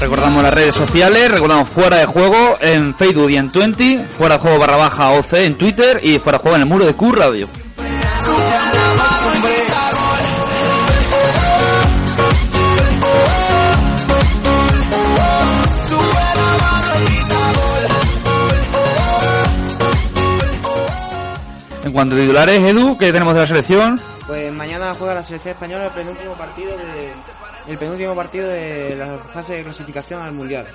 Recordamos las redes sociales, recordamos Fuera de Juego en Facebook y en Twenty, Fuera de Juego barra baja OC en Twitter y Fuera de Juego en el muro de Q Radio. Cuanto a titulares, Edu, ¿qué tenemos de la selección? Pues mañana juega la selección española el penúltimo partido de el penúltimo partido de la fase de clasificación al mundial.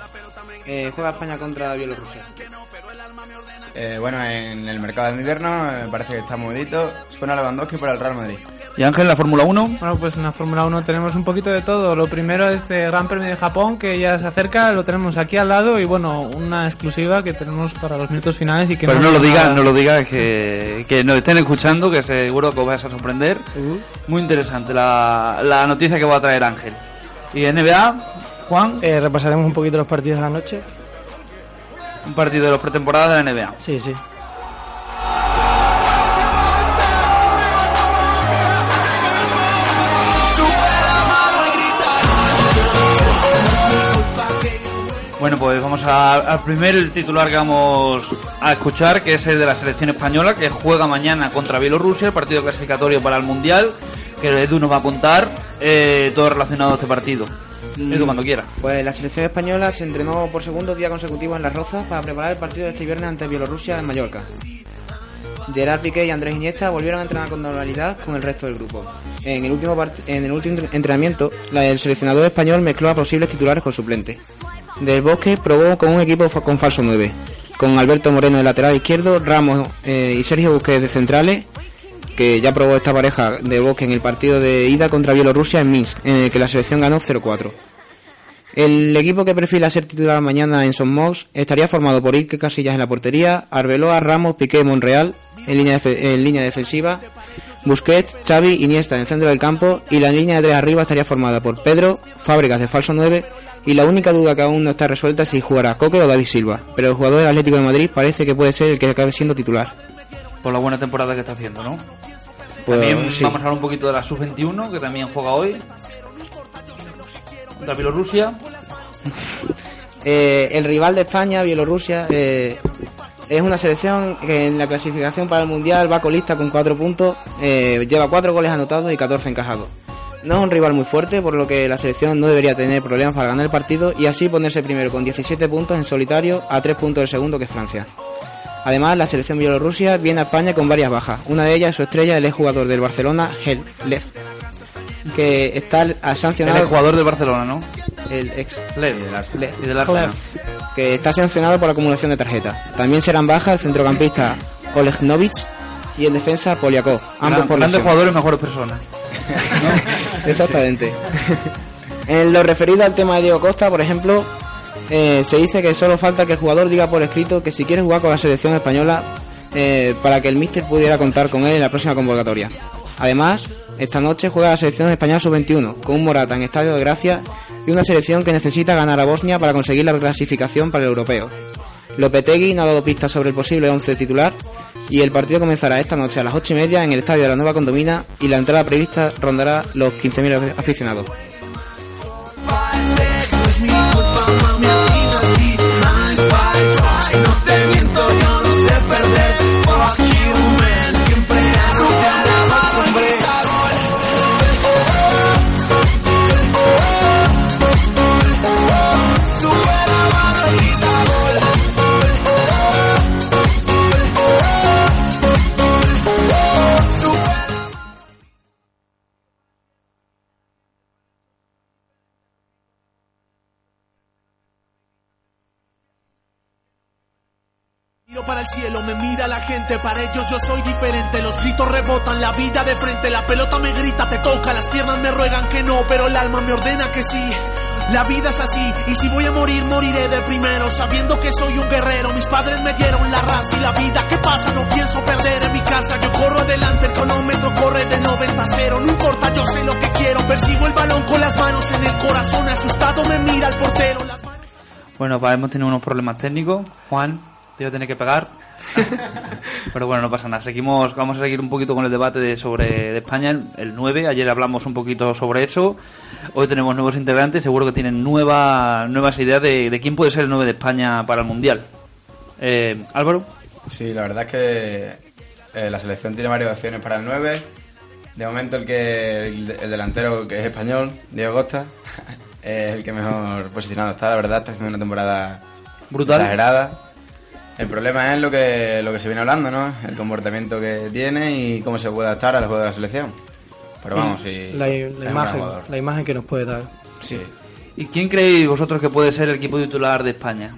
Eh, juega España contra Bielorrusia. Eh, bueno, en el mercado de invierno eh, parece que está movidito. Suena Lewandowski para el Real Madrid. ¿Y Ángel, la Fórmula 1? Bueno, pues en la Fórmula 1 tenemos un poquito de todo. Lo primero es este Gran Premio de Japón, que ya se acerca, lo tenemos aquí al lado. Y bueno, una exclusiva que tenemos para los minutos finales. y que Pero no lo nos diga, nada. no lo diga, que, que nos estén escuchando, que seguro que os vais a sorprender. Muy interesante la, la noticia que va a traer Ángel. ¿Y NBA, Juan? Eh, repasaremos un poquito los partidos de la noche. Un partido de los pretemporadas de la NBA. Sí, sí. Bueno, pues vamos al primer titular que vamos a escuchar, que es el de la selección española, que juega mañana contra Bielorrusia, el partido clasificatorio para el Mundial, que Edu nos va a contar eh, todo relacionado a este partido. Edu, cuando quiera. Pues la selección española se entrenó por segundo día consecutivo en Las Rozas para preparar el partido de este viernes ante Bielorrusia en Mallorca. Gerard Piqué y Andrés Iniesta volvieron a entrenar con normalidad con el resto del grupo. En el último, part- en el último entrenamiento, el seleccionador español mezcló a posibles titulares con suplentes. Del Bosque probó con un equipo con falso 9, con Alberto Moreno de lateral izquierdo, Ramos eh, y Sergio Busquets de centrales, que ya probó esta pareja de Bosque en el partido de ida contra Bielorrusia en Minsk, en el que la selección ganó 0-4. El equipo que perfila ser titular mañana en Son Mox estaría formado por Iker Casillas en la portería, Arbeloa, Ramos, Piqué, Monreal en línea, en línea defensiva, Busquets, Xavi, Iniesta en el centro del campo y la línea de tres arriba estaría formada por Pedro, Fábricas de falso 9 y la única duda que aún no está resuelta es si jugará Coque o David Silva, pero el jugador del Atlético de Madrid parece que puede ser el que acabe siendo titular. Por la buena temporada que está haciendo, ¿no? Pues, también sí. vamos a hablar un poquito de la sub-21, que también juega hoy. Contra Bielorrusia. Eh, el rival de España, Bielorrusia, eh, es una selección que en la clasificación para el Mundial va colista con 4 puntos, eh, lleva 4 goles anotados y 14 encajados. No es un rival muy fuerte, por lo que la selección no debería tener problemas para ganar el partido y así ponerse primero con 17 puntos en solitario a 3 puntos del segundo que es Francia. Además, la selección bielorrusia viene a España con varias bajas. Una de ellas es su estrella, el exjugador del Barcelona, Hel Lev, que está sancionado... El jugador del Barcelona, ¿no? El ex Lev, Lev. y del Arsenal. que está sancionado por acumulación de tarjetas. También serán bajas el centrocampista Oleg Novich y el defensa Poliakov, ambos Gran- por grandes jugadores, mejores personas. Exactamente. en lo referido al tema de Diego Costa, por ejemplo, eh, se dice que solo falta que el jugador diga por escrito que si quiere jugar con la selección española eh, para que el míster pudiera contar con él en la próxima convocatoria. Además, esta noche juega la selección española sub-21 con un Morata en Estadio de Gracia y una selección que necesita ganar a Bosnia para conseguir la clasificación para el europeo. Lopetegui no ha dado pistas sobre el posible 11 titular y el partido comenzará esta noche a las 8 y media en el estadio de la Nueva Condomina y la entrada prevista rondará los 15.000 aficionados. Mira la gente, para ellos yo soy diferente. Los gritos rebotan, la vida de frente, la pelota me grita, te toca, las piernas me ruegan que no, pero el alma me ordena que sí. La vida es así, y si voy a morir, moriré de primero, sabiendo que soy un guerrero. Mis padres me dieron la raza y la vida. ¿Qué pasa? No pienso perder en mi casa. Yo corro adelante, el cronómetro corre de 90 a 0. No importa, yo sé lo que quiero. Persigo el balón con las manos en el corazón. Asustado me mira el portero. Las manos... Bueno, hemos tenido unos problemas técnicos. Juan, te voy a tener que pegar. Pero bueno, no pasa nada. Seguimos, vamos a seguir un poquito con el debate de, sobre de España, el, el 9. Ayer hablamos un poquito sobre eso. Hoy tenemos nuevos integrantes. Seguro que tienen nueva, nuevas ideas de, de quién puede ser el 9 de España para el Mundial. Eh, Álvaro. Sí, la verdad es que eh, la selección tiene varias opciones para el 9. De momento el que el, el delantero que es español, Diego Costa, es el que mejor posicionado está, la verdad, está haciendo una temporada Brutal. exagerada. El problema es lo que, lo que se viene hablando, ¿no? El comportamiento que tiene y cómo se puede adaptar al juego de la selección. Pero vamos, sí. La, imagen, la imagen que nos puede dar. Sí. ¿Y quién creéis vosotros que puede ser el equipo titular de España?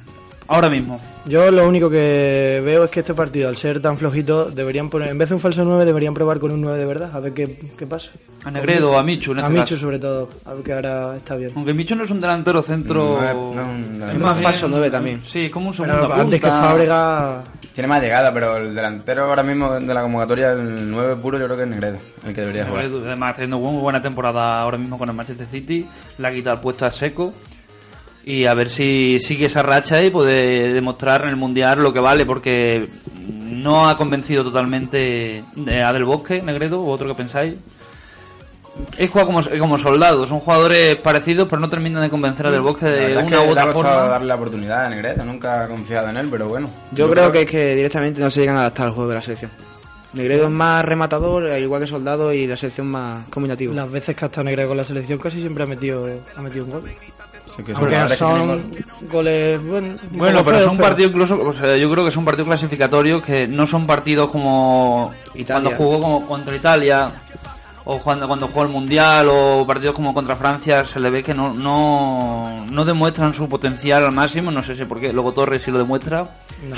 Ahora mismo. Yo lo único que veo es que este partido, al ser tan flojito, deberían poner, en vez de un falso 9, deberían probar con un 9 de verdad, a ver qué, qué pasa. A Negredo o a Michu, en A este Michu caso. sobre todo, a ver que ahora está bien. Aunque Michu no es un delantero centro. No es- no es un delantero. Es más falso 9 también. Sí, como un segundo antes que Fábrega, Tiene más llegada, pero el delantero ahora mismo de la convocatoria, el 9 puro, yo creo que es Negredo, el que debería jugar. Además, haciendo muy buena temporada ahora mismo con el Manchester City. Le ha quitado el puesto a Seco. Y a ver si sigue esa racha y puede demostrar en el Mundial lo que vale, porque no ha convencido totalmente de- a Del Bosque, Negredo, o otro que pensáis. Es juega como, como soldados, son jugadores parecidos, pero no terminan de convencer a Del Bosque La de una que u otra forma. darle la oportunidad a Negredo, nunca ha confiado en él, pero bueno. Yo creo que es que directamente no se llegan a adaptar al juego de la selección. Negredo es más rematador, al igual que Soldado, y la selección más combinativa. las veces que ha estado Negredo con la selección casi siempre ha metido, ha metido un gol. Sí, que son Aunque que son goles, bueno, un Bueno, pero feos, son partidos incluso, o sea, yo creo que son partidos clasificatorios que no son partidos como Italia. cuando jugó como contra Italia o cuando, cuando jugó el Mundial o partidos como contra Francia se le ve que no, no, no demuestran su potencial al máximo, no sé si por qué, luego Torres sí lo demuestra. No,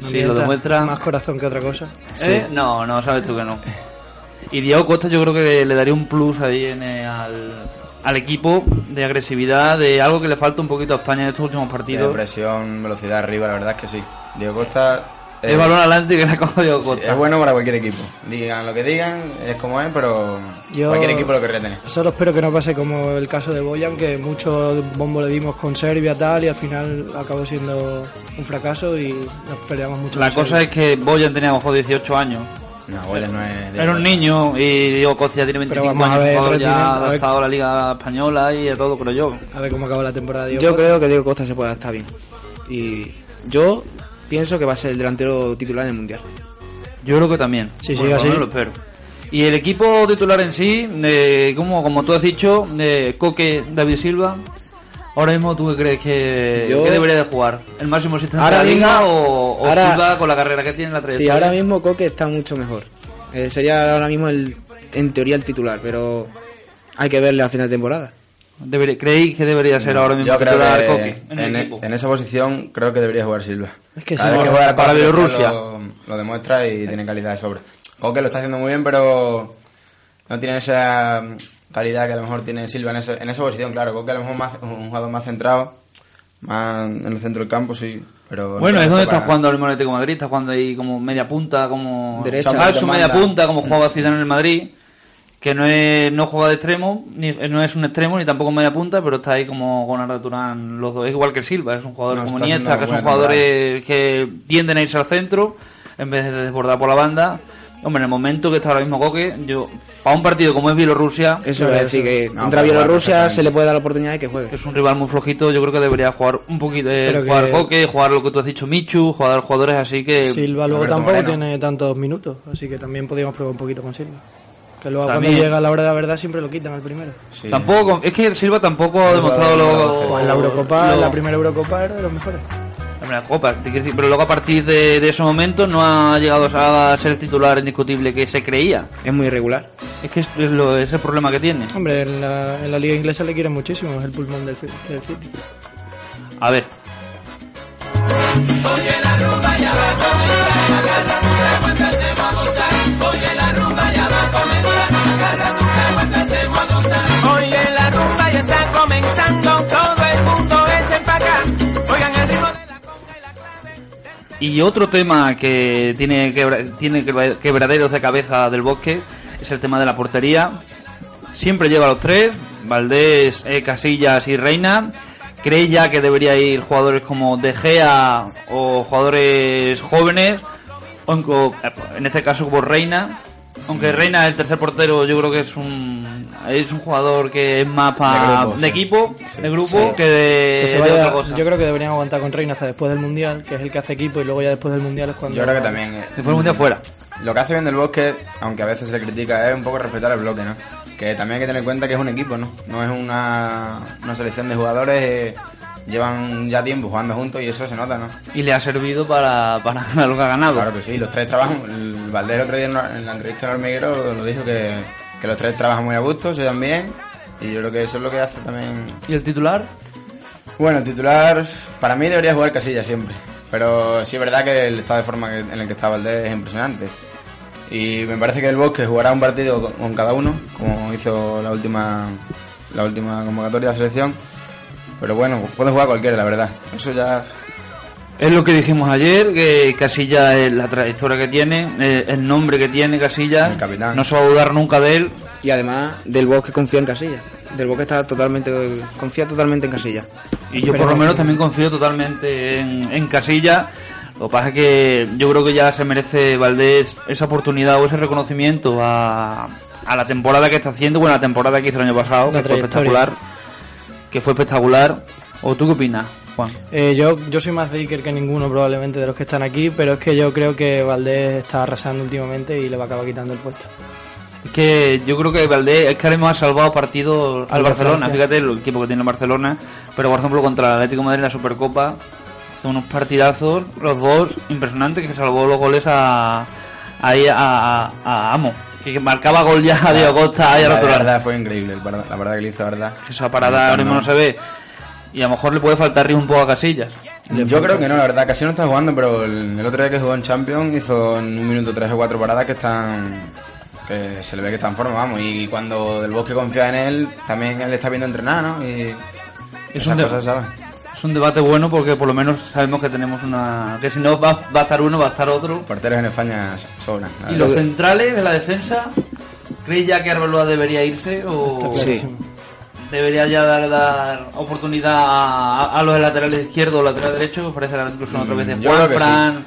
no Sí, lo demuestra. Más corazón que otra cosa. ¿Eh? No, no, sabes tú que no. Y Diego Costa yo creo que le daría un plus ahí en, eh, al, al equipo de agresividad, de algo que le falta un poquito a España en estos últimos de partidos. presión, velocidad arriba, la verdad es que sí. Diego Costa El balón adelante que le ha cogido Diego sí, Costa. es bueno para cualquier equipo. Digan lo que digan, es como es, pero Yo- cualquier equipo lo querría tener. Solo espero que no pase como el caso de Boyan, que mucho bombo le dimos con Serbia tal y al final acabó siendo un fracaso y nos peleamos mucho. La cosa es que Boyan tenía a lo mejor 18 años. No, Boyan no es. Era un niño y Diego Costa ya tiene Pero 25 vamos a años, ver, un jugador ya rendimiento, a ver. adaptado a la Liga Española y a todo, creo yo. A ver cómo acaba la temporada. de Diego Yo Costa. creo que Diego Costa se puede adaptar bien. Y yo pienso que va a ser el delantero titular en el Mundial. Yo creo que también. Sí, sí, así. lo espero. Y el equipo titular en sí, de, como, como tú has dicho, de Coque, David Silva, ahora mismo tú qué crees que, Yo- que debería de jugar? ¿El máximo asistente Ahora de la liga mismo- o, o ahora- Silva con la carrera que tiene en la Sí, trayectoria? ahora mismo Coque está mucho mejor. Eh, sería ahora mismo el, en teoría el titular, pero hay que verle al final de temporada. Debería- ¿Creéis que debería ser ahora mismo Yo creo que Coque en, en, el equipo? en esa posición creo que debería jugar Silva. Es que Cada Silva- vez que juega para Bielorrusia. Lo, lo demuestra y tiene calidad de sobra. Coque lo está haciendo muy bien, pero no tiene esa calidad que a lo mejor tiene Silva en, ese- en esa posición. Claro, Coque a lo mejor más, un jugador más centrado, más en el centro del campo, sí. Pero no Bueno, es donde está jugando el Atlético de Madrid, está jugando ahí como media punta, como Derecha. Manda. media punta, como jugaba Zidane en el Madrid, que no es no juega de extremo, ni no es un extremo ni tampoco media punta, pero está ahí como con Arda Turán los dos, es igual que Silva, es un jugador No, como Niesta, que son jugadores que tienden a irse al centro en vez de desbordar por la banda. Hombre, en el momento que está ahora mismo Coque, yo para un partido como es Bielorrusia, Eso voy a decir que No, contra jugar Bielorrusia se le puede dar la oportunidad de que juegue. es un rival muy flojito, yo creo que debería jugar un poquito, eh, Pero que- jugar Coque, jugar lo que tú has dicho Michu, jugar jugadores así que Silva luego Roberto tampoco Moreno. tiene tantos minutos, así que también podríamos probar un poquito con Silva. Que luego También. cuando llega la hora de la verdad siempre lo quitan al primero. Sí. Tampoco, es que Silva tampoco ha demostrado lo, Pues en la Eurocopa, en la primera Eurocopa era de los mejores. la Copa, te quiero decir, pero luego a partir de, de ese momento no ha llegado a ser el titular indiscutible que se creía. Es muy irregular. Es que es, es lo, es el problema que tiene. Hombre, en la, en la liga inglesa le quieren muchísimo, es el pulmón del, del City. A ver, Oye, y otro tema que tiene, quebra- tiene quebra- quebraderos de cabeza del bosque es el tema de la portería. Siempre lleva los tres, Valdés, eh, Casillas y Reina. ¿Cree ya que debería ir jugadores como De Gea o jugadores jóvenes? o en, en este caso como Reina. Aunque Reina, el tercer portero, yo creo que es un es un jugador que es más pa- De de, grupo, sí. equipo, Sí. de grupo, Sí. que de, Que se de vaya- otra cosa. yo creo que deberían aguantar con Reina hasta después del Mundial, que es el que hace equipo, y luego ya después del Mundial es cuando... Yo creo que también. eh, Después un día fuera. Lo que hace bien del bosque, aunque a veces se le critica, es un poco respetar el bloque, ¿no? Que también hay que tener en cuenta que es un equipo, ¿no? No es una, una selección de jugadores, eh, llevan ya tiempo jugando juntos y eso se nota, ¿no? Y le ha servido para, para ganar lo que ha ganado. Claro que sí, los tres trabajan. El Valdés el otro día en la- en la entrevista en Hormiguero lo dijo que, que los tres trabajan muy a gusto, se dan bien y yo creo que eso es lo que hace también. ¿Y el titular? Bueno, el titular para mí debería jugar Casilla siempre, pero sí es verdad que el estado de forma en el que está Valdés es impresionante. Y me parece que el Bosque jugará un partido con, con cada uno, como hizo la última la última convocatoria de la selección. Pero bueno, puede jugar cualquiera, la verdad. Eso ya Es lo que dijimos ayer, que Casilla es la trayectoria que tiene, eh, el nombre que tiene Casilla, El capitán. no se va a dudar nunca de él. Y además, Del Bosque confía en Casilla. Del Bosque está totalmente, confía totalmente en Casilla. Y yo por lo menos también confío totalmente en, en Casilla. Lo que pasa es que yo creo que ya se merece Valdés esa oportunidad o ese reconocimiento a, a la temporada que está haciendo, bueno, la temporada que hizo el año pasado, La que fue espectacular. Que fue espectacular. ¿O tú qué opinas, Juan? Eh, yo, yo soy más de Iker que ninguno probablemente de los que están aquí, pero es que yo creo que Valdés está arrasando últimamente y le va a acabar quitando el puesto. Es que yo creo que Valdés es que ahora mismo ha salvado partidos al Barcelona, fíjate el equipo que tiene el Barcelona, pero por ejemplo contra el Atlético de Madrid en la Supercopa hizo unos partidazos, los dos impresionantes, que salvó los goles a, a- a Amo, que marcaba gol ya a Diego Costa ahí al la lado. verdad fue increíble, la verdad que le hizo, la verdad. Esa parada ahora mismo no se ve. Y a lo mejor le puede faltar ritmo un poco a Casillas. Yo creo que no, la verdad, casi no está jugando, pero el, el otro día que jugó en Champions hizo en un minuto tres o cuatro paradas que están. que se le ve que está en forma, vamos. Y cuando Del Bosque confía en él, también él está viendo entrenar, ¿no? Y. Es esas un cosas, ¿sabes? Es un debate bueno porque por lo menos sabemos que tenemos una... que si no va, va a estar uno, va a estar otro. Porteros en España sobran. la ¿Y los centrales de la defensa? ¿Creéis ya que Arbeloa debería irse o Sí. debería ya dar, dar oportunidad a, a los laterales izquierdos o lateral derecho? Parece que incluso otra vez de Mm, yo creo que Juan,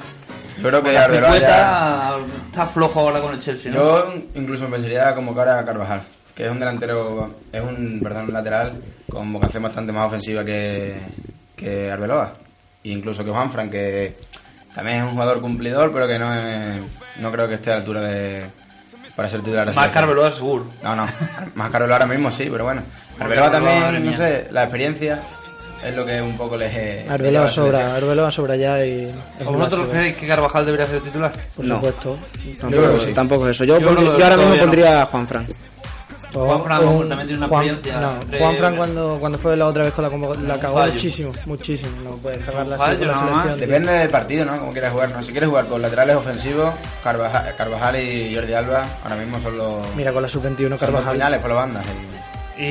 Yo creo que la Arbeloa ya- está flojo ahora con el Chelsea, ¿no? Yo incluso me pensaría convocar a Carvajal, que es un delantero, es un, perdón, un lateral con vocación bastante más ofensiva que, que Arbeloa. E incluso que Juanfran, que también es un jugador cumplidor, pero que no es, no creo que esté a la altura de para ser titular. Más selección. Arbeloa seguro. No, no, más Arbeloa ahora mismo sí, pero bueno. Arbeloa también, no sé, la experiencia es lo que un poco le... le lleva a Arbeloa sobra. Arbeloa sobra ya y... un ¿Vosotros creéis que Carvajal debería ser titular? Por No. supuesto. Tampoco, creo que sí. tampoco es eso. Yo, Yo pondría- que yo ahora mismo todavía no. pondría a Juan Fran. O- un- también tiene una Juan- experiencia No, entre- Juanfran cuando, cuando fue la otra vez con la convocatoria la cagó fallo. muchísimo, muchísimo. No puede con la fallo, más. selección. Depende del partido, ¿no? Como quieras jugar. ¿no? Si quieres jugar con laterales ofensivos, Carvajal, Carvajal y Jordi Alba ahora mismo son los, Mira, con la sub-21 son los Carvajal. puñales por las bandas. Y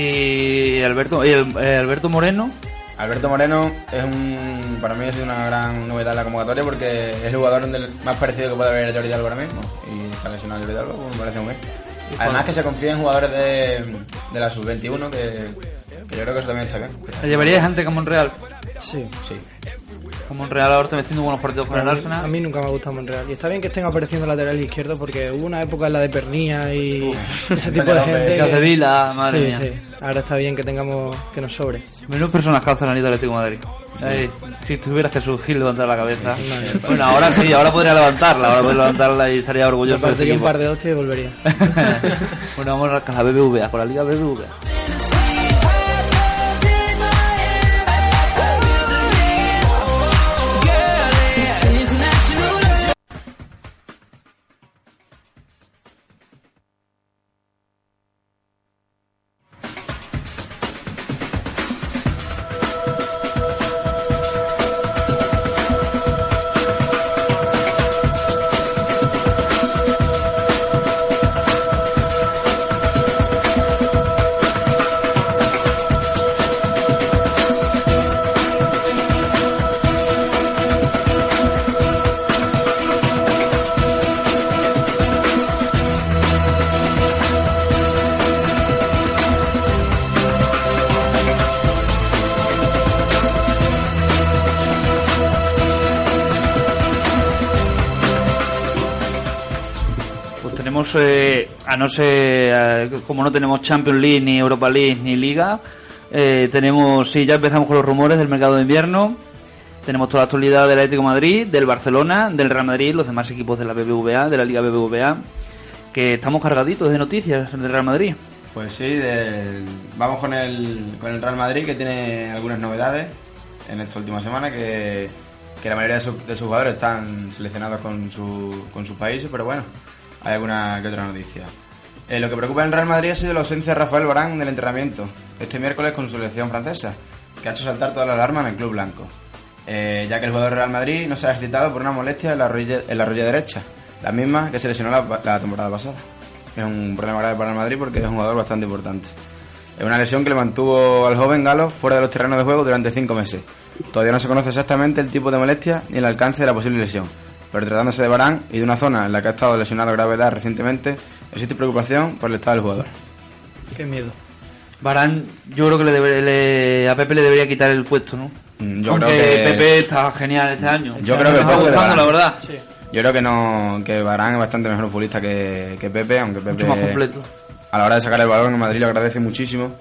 Y Alberto, y el- eh, Alberto Moreno, Alberto Moreno es un, para mí es una gran novedad en la convocatoria porque es el jugador más parecido que puede haber Jordi Alba ahora mismo. Y está lesionado Jordi Alba, pues me parece muy bien. Además que se confía en jugadores de, de la sub-21 que, que yo creo que eso también está bien. ¿le llevaríais antes que a Monreal? Sí. Sí. Como Monreal ahora está haciendo buenos partidos con el Arsenal. a mí nunca me ha gustado Monreal. Y está bien que estén apareciendo laterales izquierdos porque hubo una época en la de Pernía y ese tipo de gente. Díaz de que- Vila, madre sí, mía. sí. Ahora está bien que tengamos que nos sobre. Menos personas que han ido al Atlético de Madrid. Ay, si tuviera Jesús Gil levantar la cabeza. Bueno, ahora sí, ahora podría levantarla, ahora podría levantarla y estaría orgulloso de ese partiría un par de hostias y volvería. bueno, vamos con la BBVA, con la Liga BBVA. Ser, eh, como no tenemos Champions League, ni Europa League, ni Liga, eh, tenemos, sí, ya empezamos con los rumores del mercado de invierno. Tenemos toda la actualidad del Atlético de Madrid, del Barcelona, del Real Madrid, los demás equipos de la BBVA, de la Liga BBVA, que estamos cargaditos de noticias del Real Madrid. Pues sí, del- vamos con el, con el Real Madrid que tiene algunas novedades en esta última semana que, que la mayoría de, su- de sus jugadores están seleccionados con, su, con sus países, pero bueno, hay alguna que otra noticia. Eh, lo que preocupa en Real Madrid ha sido la ausencia de Rafael Barán del entrenamiento este miércoles con su selección francesa, que ha hecho saltar todas las alarmas en el club blanco, Eh, ya que el jugador del Real Madrid no se ha ejercitado por una molestia la en la rodilla derecha, la misma que se lesionó la, la temporada pasada. Es un problema grave para el Madrid porque es un jugador bastante importante. Es una lesión que le mantuvo al joven galo fuera de los terrenos de juego durante cinco meses. Todavía no se conoce exactamente el tipo de molestia ni el alcance de la posible lesión. Pero tratándose de Barán y de una zona en la que ha estado lesionado de gravedad recientemente, existe preocupación por el estado del jugador. Qué miedo. Barán, yo creo que le debe- le- a Pepe le debería quitar el puesto, ¿no? Mm, Yo Aunque creo que Pepe está genial este año. Yo creo que el está puesto de gustando, la verdad. yo creo que no que Barán es bastante mejor futbolista que, que Pepe, aunque Pepe Mucho más completo. a la hora de sacar el balón en Madrid lo agradece muchísimo.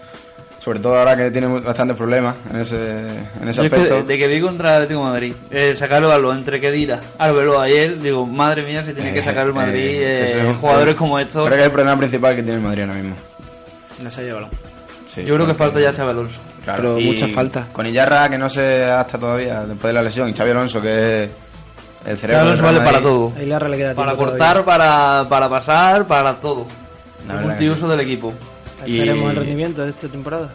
Sobre todo ahora que tiene bastantes problemas en ese, en ese es que aspecto. de, de que vi contra el Atlético de Madrid, eh, sacar el balón entre Kedira, Arbeloa y él, digo, madre mía, se tiene que sacar el Madrid Eh, eh, ese es un- jugadores como estos. Creo que es el problema principal que tiene el Madrid ahora mismo. No se ha llevado. Sí, Yo creo que falta ya Xabi Alonso. Claro, Pero y mucha falta. Con Illarra, que no se adapta todavía después de la lesión, y Xavi Alonso, que es el cerebro. Xabi Alonso vale para todo. Ahí la le queda Para cortar, para, para pasar, para todo. El que multiuso del equipo. Todavía. y- Esperemos el rendimiento de esta temporada.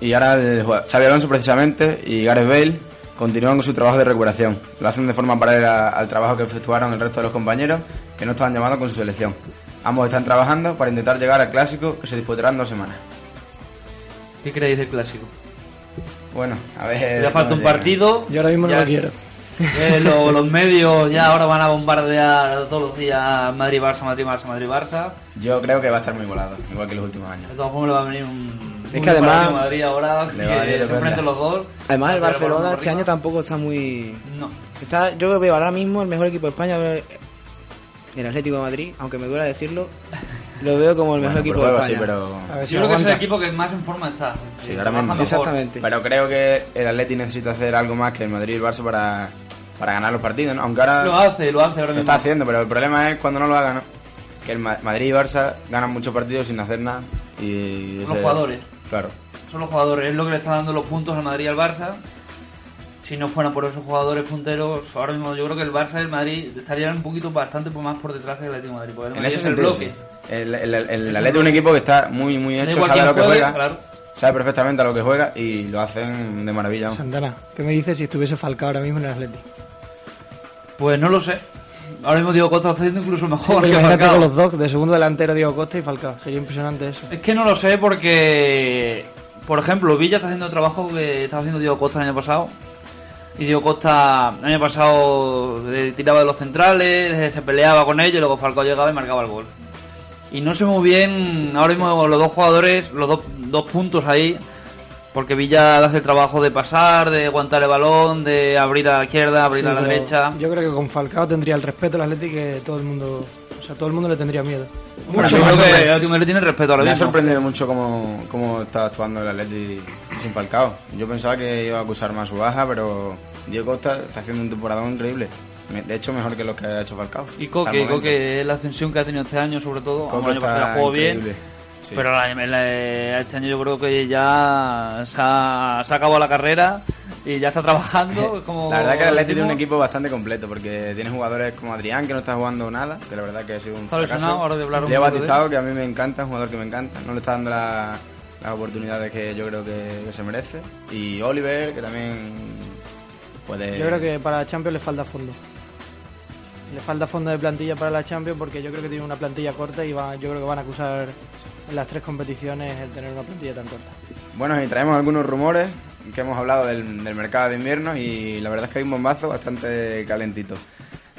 Y ahora el jugad- Xavi Alonso precisamente y Gareth Bale continúan con su trabajo de recuperación. Lo hacen de forma paralela al trabajo que efectuaron el resto de los compañeros que no estaban llamados con su selección. Ambos están trabajando para intentar llegar al clásico que se disputará en dos semanas. ¿Qué creéis del clásico? Bueno, a ver. Le falta un llega. partido. Yo ahora mismo no ya lo quiero. Eh, lo- los medios ya ahora van a bombardear todos los días Madrid-Barça, Madrid-Barça, Madrid-Barça. Yo creo que va a estar muy volado, igual que los últimos años. De todas formas le va a venir un... Es que además- Madrid ahora que se los dos. Además, el Barcelona este año tampoco está muy. No. Está, yo veo ahora mismo el mejor equipo de España, el Atlético de Madrid, aunque me duela decirlo, lo veo como el mejor Bueno, equipo de España. sí, pero. Si Yo creo que es el equipo que más en forma está. Sí, ahora trabaja mismo. mejor. Exactamente. Pero creo que el Atleti necesita hacer algo más que el Madrid y el Barça para, para ganar los partidos, ¿no? Aunque ahora Lo hace, lo hace ahora lo mismo. está haciendo, pero el problema es cuando no lo hagan, ¿no? Que el Ma- Madrid y Barça ganan muchos partidos sin hacer nada. Y Los ese- jugadores. Claro. Son los jugadores, es lo que le está dando los puntos al Madrid y al Barça. Si no fueran por esos jugadores punteros, ahora mismo yo creo que el Barça y el Madrid estarían un poquito bastante más por detrás que el Atlético de Madrid. Porque el En ese es el sentido, bloque. sí. El, el, el, el Atleti es un equipo que está muy, muy hecho, sabe a lo que juega, claro. sabe perfectamente a lo que juega y lo hacen de maravilla. ¿no? Santana, ¿qué me dices si estuviese Falcao ahora mismo en el Atlético? Pues no lo sé. Ahora mismo Diego Costa lo está haciendo incluso mejor que Imagínate Falcao. con los dos, de segundo delantero Diego Costa y Falcao. Sería impresionante eso. Es que no lo sé porque, por ejemplo, Villa está haciendo el trabajo que estaba haciendo Diego Costa el año pasado. Y Diego Costa el año pasado eh, tiraba de los centrales, eh, se peleaba con ellos y luego Falcao llegaba y marcaba el gol. Y no sé muy bien, ahora mismo los dos jugadores, los dos, dos puntos ahí, porque Villa hace el trabajo de pasar, de aguantar el balón, de abrir a la izquierda, abrir Sí, a la derecha. Yo creo que con Falcao tendría el respeto al Atlético que todo el mundo, o sea, todo el mundo le tendría miedo. Bueno, Mucho yo más creo que Madrid tiene respeto ahora Me ha sorprendido mucho cómo, cómo está actuando el Atleti sin Falcao. Yo pensaba que iba a acusar más su baja, pero Diego Costa está haciendo un temporadón increíble. De hecho, mejor que lo que ha hecho Falcao. Y Coque. Coque es la ascensión que ha tenido este año, sobre todo. Coque Aunque el año pasado jugó bien. Sí. Pero el- eh, este año yo creo que ya se ha, se ha acabado la carrera y ya está trabajando. Como La verdad que el Atleti tiene un equipo bastante completo porque tiene jugadores como Adrián que no está jugando nada, que la verdad que ha sido un fracaso. Leo Batistao, que a mí me encanta, un jugador que me encanta, no le está dando la- las oportunidades que yo creo que, que se merece. Y Oliver, que también puede... Yo creo que para Champions le falta fondo. Le falta fondo de plantilla para la Champions porque yo creo que tiene una plantilla corta y va, yo creo que van a acusar en las tres competiciones el tener una plantilla tan corta. Bueno, y traemos algunos rumores que hemos hablado del, mercado de invierno y la verdad es que hay un bombazo bastante calentito.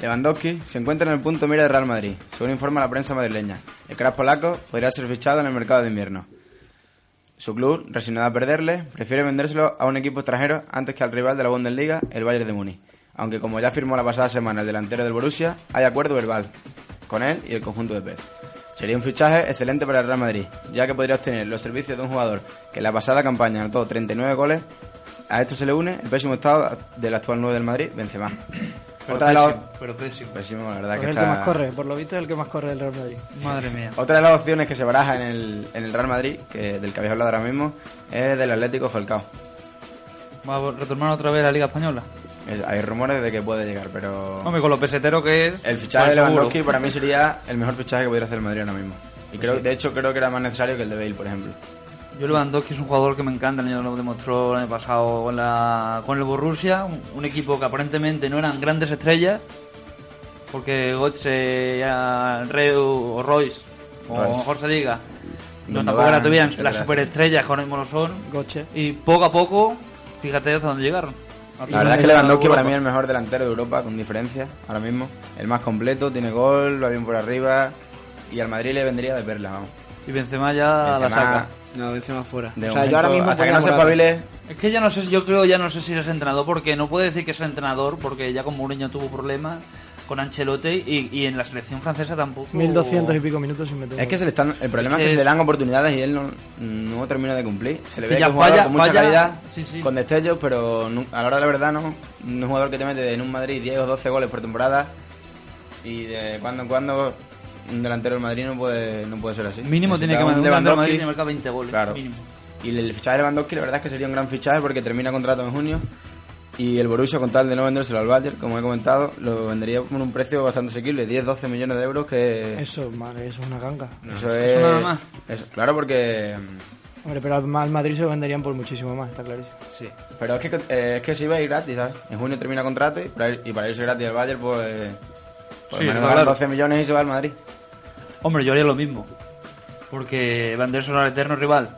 Lewandowski se encuentra en el punto mira de Real Madrid, según informa la prensa madrileña. El crack polaco podría ser fichado en el mercado de invierno. Su club, resignado a perderle, prefiere vendérselo a un equipo extranjero antes que al rival de la Bundesliga, el Bayern de Múnich. Aunque como ya firmó la pasada semana el delantero del Borussia, hay acuerdo verbal. con él y el conjunto de Pez. Sería un fichaje excelente para el Real Madrid, ya que podría obtener los servicios de un jugador que en la pasada campaña anotó 39 goles. A esto se le une el pésimo estado del actual 9 del Madrid, Benzema. Pero Otra de, pero pésimo. pésimo, la verdad Es que el que más corre, por lo visto es el que más corre del Real Madrid. Madre mía. Otra de las opciones que se baraja en el, en el Real Madrid, que del que habéis hablado ahora mismo, es del Atlético Falcao. Vamos a retomar otra vez la Liga Española. Es- hay rumores de que puede llegar, pero Hombre, con lo pesetero que es. el fichaje pues de seguro. Lewandowski para mí sería el mejor fichaje que pudiera hacer el Madrid ahora mismo. Y creo, de hecho, creo que era más necesario que el de Bale, por ejemplo. Yo Lewandowski es un jugador que me encanta, el año lo demostró el año pasado con, la, con el Borussia, un, un equipo que aparentemente no eran grandes estrellas, porque Götze, ya Reu o Royce, o Royce. mejor se diga, no tampoco era todavía etcétera. las superestrellas que ahora mismo lo son, Goche. y poco a poco, fíjate hasta dónde llegaron. La verdad es que Lewandowski para mí es el mejor delantero de Europa, con diferencia, ahora mismo. El más completo, tiene gol, va bien por arriba. Y al Madrid le vendría de perla, vamos. Y Benzema ya la saca. No, Benzema fuera. de o sea, yo ahora mismo hasta que no se espabile, Es que ya no sé, yo creo ya no sé si es entrenador, porque no puede decir que es entrenador, porque ya con Mourinho tuvo problemas con Ancelotti y, y en la selección francesa tampoco. 1200 y pico minutos sin meter. Es que se le están, el problema es Que- que se le dan oportunidades y él no, no termina de cumplir. Se le ve ya que es un jugador falla- con mucha falla- calidad, sí, sí. con destellos, pero a la hora de la verdad no. Un jugador que te mete en un Madrid 10 o 12 goles por temporada y de cuando en cuando un delantero del Madrid no puede, no puede ser así. Mínimo tiene que un mandar un delantero del Madrid marcar 20 goles. Claro. Mínimo. Y el fichaje de Lewandowski la verdad es que sería un gran fichaje porque termina contrato en junio y el Borussia con tal de no vendérselo al Bayern, como he comentado, lo vendería por un precio bastante asequible, 10-12 millones de euros que... Eso, madre, eso es una ganga. Eso eso es... nada más. eso- claro, porque... Hombre, pero al Madrid se lo venderían por muchísimo más, está clarísimo. Sí. Pero es que, eh, es que se iba a ir gratis, ¿sabes? En junio termina contrato y para, ir- y para irse gratis al Bayern, pues... pues Sí, menos claro. ganar 12 millones y se va al Madrid. Hombre, yo haría lo mismo. Porque venderse al eterno rival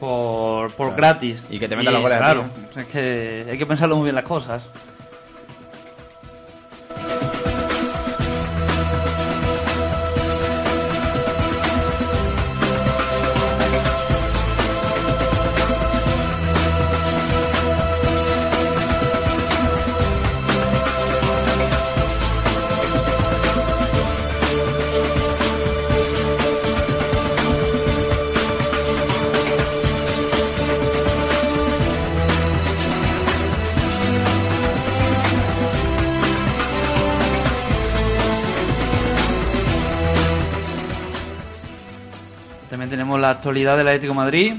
por, por Claro. gratis. Y que te metan los goles a ti, Claro, es que hay que pensarlo muy bien las cosas. La actualidad del Atlético de Madrid,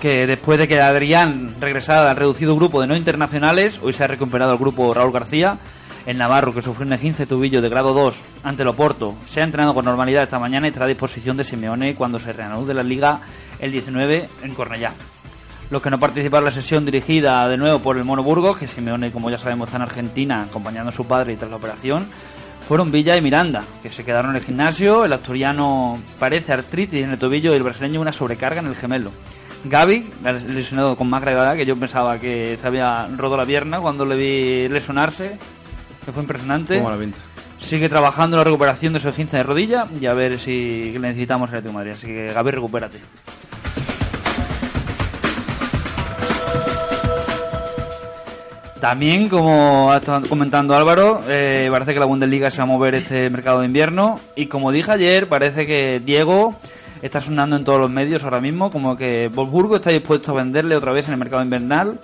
que después de que Adrián regresara al reducido grupo de no internacionales, hoy se ha recuperado el grupo Raúl García. El Navarro, que sufrió un 15 tubillo de grado 2 ante el Oporto, se ha entrenado con normalidad esta mañana y estará a disposición de Simeone cuando se reanude la liga el 19 en Cornellá. Los que no participaron en la sesión dirigida de nuevo por el Mono Burgos, que Simeone, como ya sabemos, está en Argentina acompañando a su padre tras la operación, fueron Villa y Miranda, que se quedaron en el gimnasio. El asturiano parece artritis en el tobillo y el brasileño una sobrecarga en el gemelo. Gaby, lesionado con más gravedad, que yo pensaba que se había roto la pierna cuando le vi lesionarse, que fue impresionante. ¿Cómo lo pinta? Sigue trabajando la recuperación de su esguince de rodilla y a ver si necesitamos el Atlético de Madrid. Así que Gaby, recupérate. También, como estado comentando Álvaro, eh, parece que la Bundesliga se va a mover este mercado de invierno. Y como dije ayer, parece que Diego está sonando en todos los medios ahora mismo, como que Wolfsburgo está dispuesto a venderle otra vez en el mercado invernal.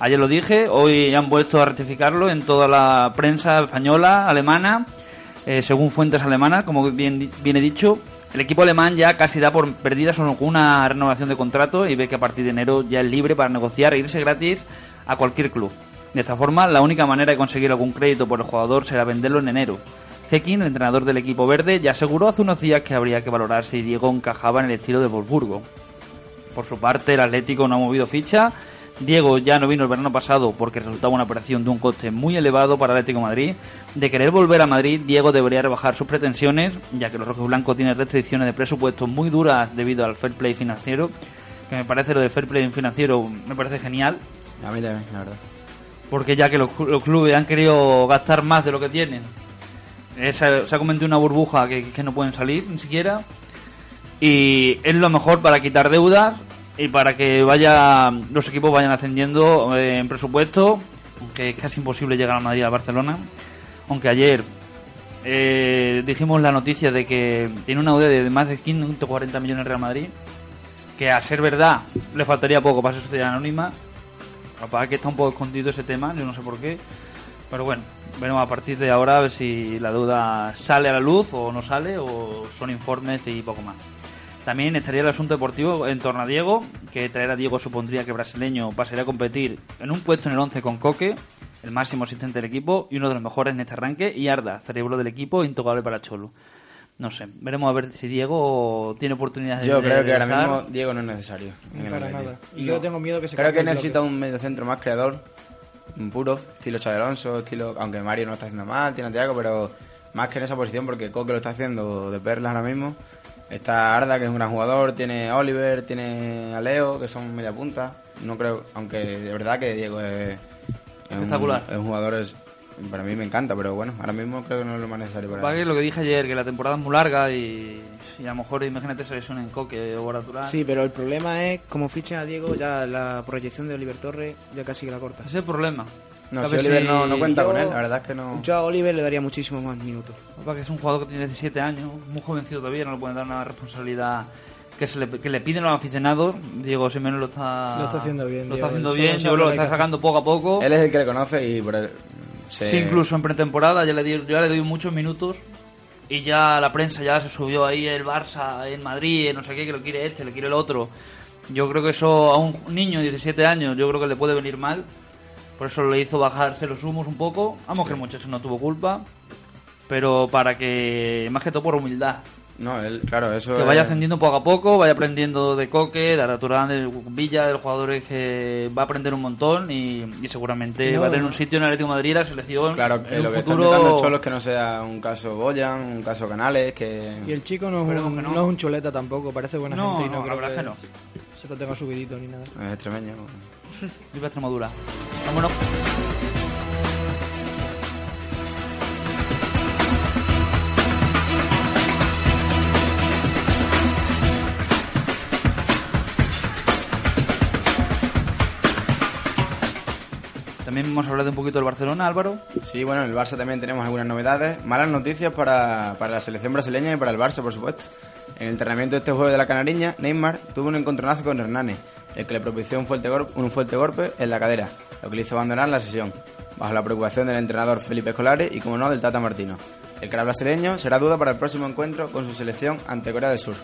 Ayer lo dije, hoy han vuelto a ratificarlo en toda la prensa española, alemana, eh, según fuentes alemanas, como bien, he dicho. El equipo alemán ya casi da por perdida una renovación de contrato y ve que a partir de enero ya es libre para negociar e irse gratis a cualquier club. De esta forma, la única manera de conseguir algún crédito por el jugador será venderlo en enero. Zekin, el entrenador del equipo verde, ya aseguró hace unos días que habría que valorar si Diego encajaba en el estilo de Wolfsburgo. Por su parte, el Atlético no ha movido ficha. Diego ya no vino el verano pasado porque resultaba una operación de un coste muy elevado para Atlético Madrid. De querer volver a Madrid, Diego debería rebajar sus pretensiones, ya que los rojiblancos tienen restricciones de presupuesto muy duras debido al fair play financiero. Que me parece lo del fair play financiero, me parece genial, A mí también, la verdad. Porque ya que los, los clubes han querido gastar más de lo que tienen, se, ha convertido una burbuja que, que no pueden salir ni siquiera. Y es lo mejor para quitar deudas y para que vaya los equipos vayan ascendiendo eh, en presupuesto, aunque es casi imposible llegar a Madrid a Barcelona. Aunque ayer eh, dijimos la noticia de que tiene una deuda de más de 140 millones Real Madrid, que a ser verdad le faltaría poco para ser sociedad anónima. Lo que está un poco escondido ese tema, yo no sé por qué. Pero bueno, veremos a partir de ahora a ver si la deuda sale a la luz o no sale, o son informes y poco más. También estaría el asunto deportivo en torno a Diego, que traer a Diego supondría que brasileño pasaría a competir en un puesto en el 11 con Coque, el máximo asistente del equipo y uno de los mejores en este arranque, y Arda, cerebro del equipo, intocable para Cholo. No sé, veremos a ver si Diego tiene oportunidades Yo de creo que ahora mismo Diego no es necesario. el Para nada. Y yo tengo miedo que se Creo que necesita bloque. un mediocentro más creador, un puro, estilo Xabi Alonso, estilo, aunque Mario no lo está haciendo mal, tiene a Thiago, pero más que en esa posición, porque Coque lo está haciendo de perlas ahora mismo. Está Arda, que es un gran jugador, tiene a Oliver, tiene a Leo, que son media punta. No creo, aunque de verdad que Diego es, es un- Espectacular. es un jugador, es- para mí me encanta, pero bueno, ahora mismo creo que no es lo más necesario para que lo que dije ayer, que la temporada es muy larga y, y a lo mejor imagínate se lesiona en Coque o Arturán. Sí, pero el problema es, como fichen a Diego, ya la proyección de Oliver Torres ya casi que la corta. Ese es el problema. No, A si ver Oliver si- no, no cuenta yo- con él, la verdad es que no. Yo a Oliver le daría muchísimos más minutos. Que es un jugador que tiene 17 años, muy jovencito todavía, no le pueden dar una responsabilidad que, se le, que le piden los aficionados. Diego Simeone lo está, Lo está haciendo bien, Lo está haciendo bien, yo lo está sacando poco a poco. Él es el que le conoce y por él. Se- Sí, incluso en pretemporada ya le, di, ya le doy muchos minutos y ya la prensa ya se subió ahí el Barça en Madrid, no sé qué, que lo quiere este, le quiere el otro. Yo creo que eso a un niño de 17 años yo creo que le puede venir mal. Por eso le hizo bajarse los humos un poco. Vamos que el muchacho no tuvo culpa. Pero para que, más que todo por humildad, No, él, claro, eso que es- vaya ascendiendo poco a poco, vaya aprendiendo de Coque, de Araturán, de Villa, de los jugadores que va a aprender un montón y, y seguramente No, va a tener no. un sitio en el Atlético de Madrid, la selección. Claro, que en lo un que futuro... están intentando Cholo es que no sea un caso Boyan, un caso Canales, que... Y el chico no es, un, no. no es un chuleta tampoco, parece buena No, gente y no, no, la creo verdad que, que se lo tenga subidito ni nada. es extremeño. Viva Extremadura. Vámonos. También hablar de un poquito del Barcelona, Álvaro. Sí, bueno, en el Barça también tenemos algunas novedades. Malas noticias para, para la selección brasileña y para el Barça, por supuesto. En el entrenamiento de este jueves de la Canariña, Neymar tuvo un encontronazo con Hernández, el que le propició un fuerte, gor- un fuerte golpe en la cadera, lo que le hizo abandonar la sesión, bajo la preocupación del entrenador Felipe Escolari y, como no, del Tata Martino. El cara brasileño será duda para el próximo encuentro con su selección ante Corea del Sur.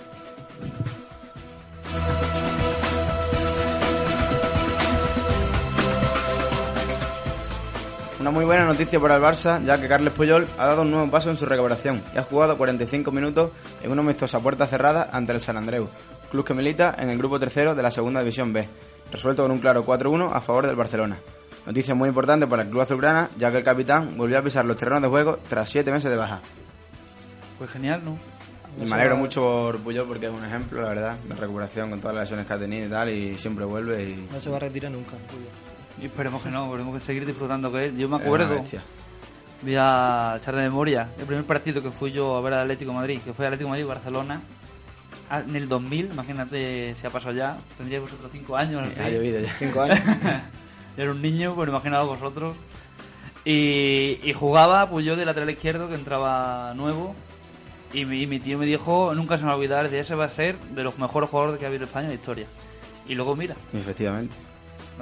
Una muy buena noticia para el Barça, ya que Carles Puyol ha dado un nuevo paso en su recuperación y ha jugado 45 minutos en una amistosa puerta cerrada ante el San Andreu, club que milita en el grupo tercero de la segunda división B, resuelto con un claro 4-1 a favor del Barcelona. Noticia muy importante para el club azulgrana, ya que el capitán volvió a pisar los terrenos de juego tras 7 meses de baja. Pues genial, ¿no? Y me alegro mucho por Puyol porque es un ejemplo, la verdad, de recuperación con todas las lesiones que ha tenido y tal, y siempre vuelve y... No se va a retirar nunca. Y esperemos que no, esperemos que seguir disfrutando que él. Yo me acuerdo, voy a echar de memoria, el primer partido que fui yo a ver al Atlético de Madrid, que fue Atlético de Madrid Barcelona, ah, en el 2000, imagínate si ha pasado ya, tendríais vosotros 5 años. Ha llovido ya. Cinco años. Yo era un niño, pues imaginaos vosotros. Y, y jugaba pues yo de lateral izquierdo que entraba nuevo. Y mi, y mi tío me dijo, nunca se me va a olvidar, de ese va a ser de los mejores jugadores que ha habido en España en la historia. Y luego mira, Efectivamente.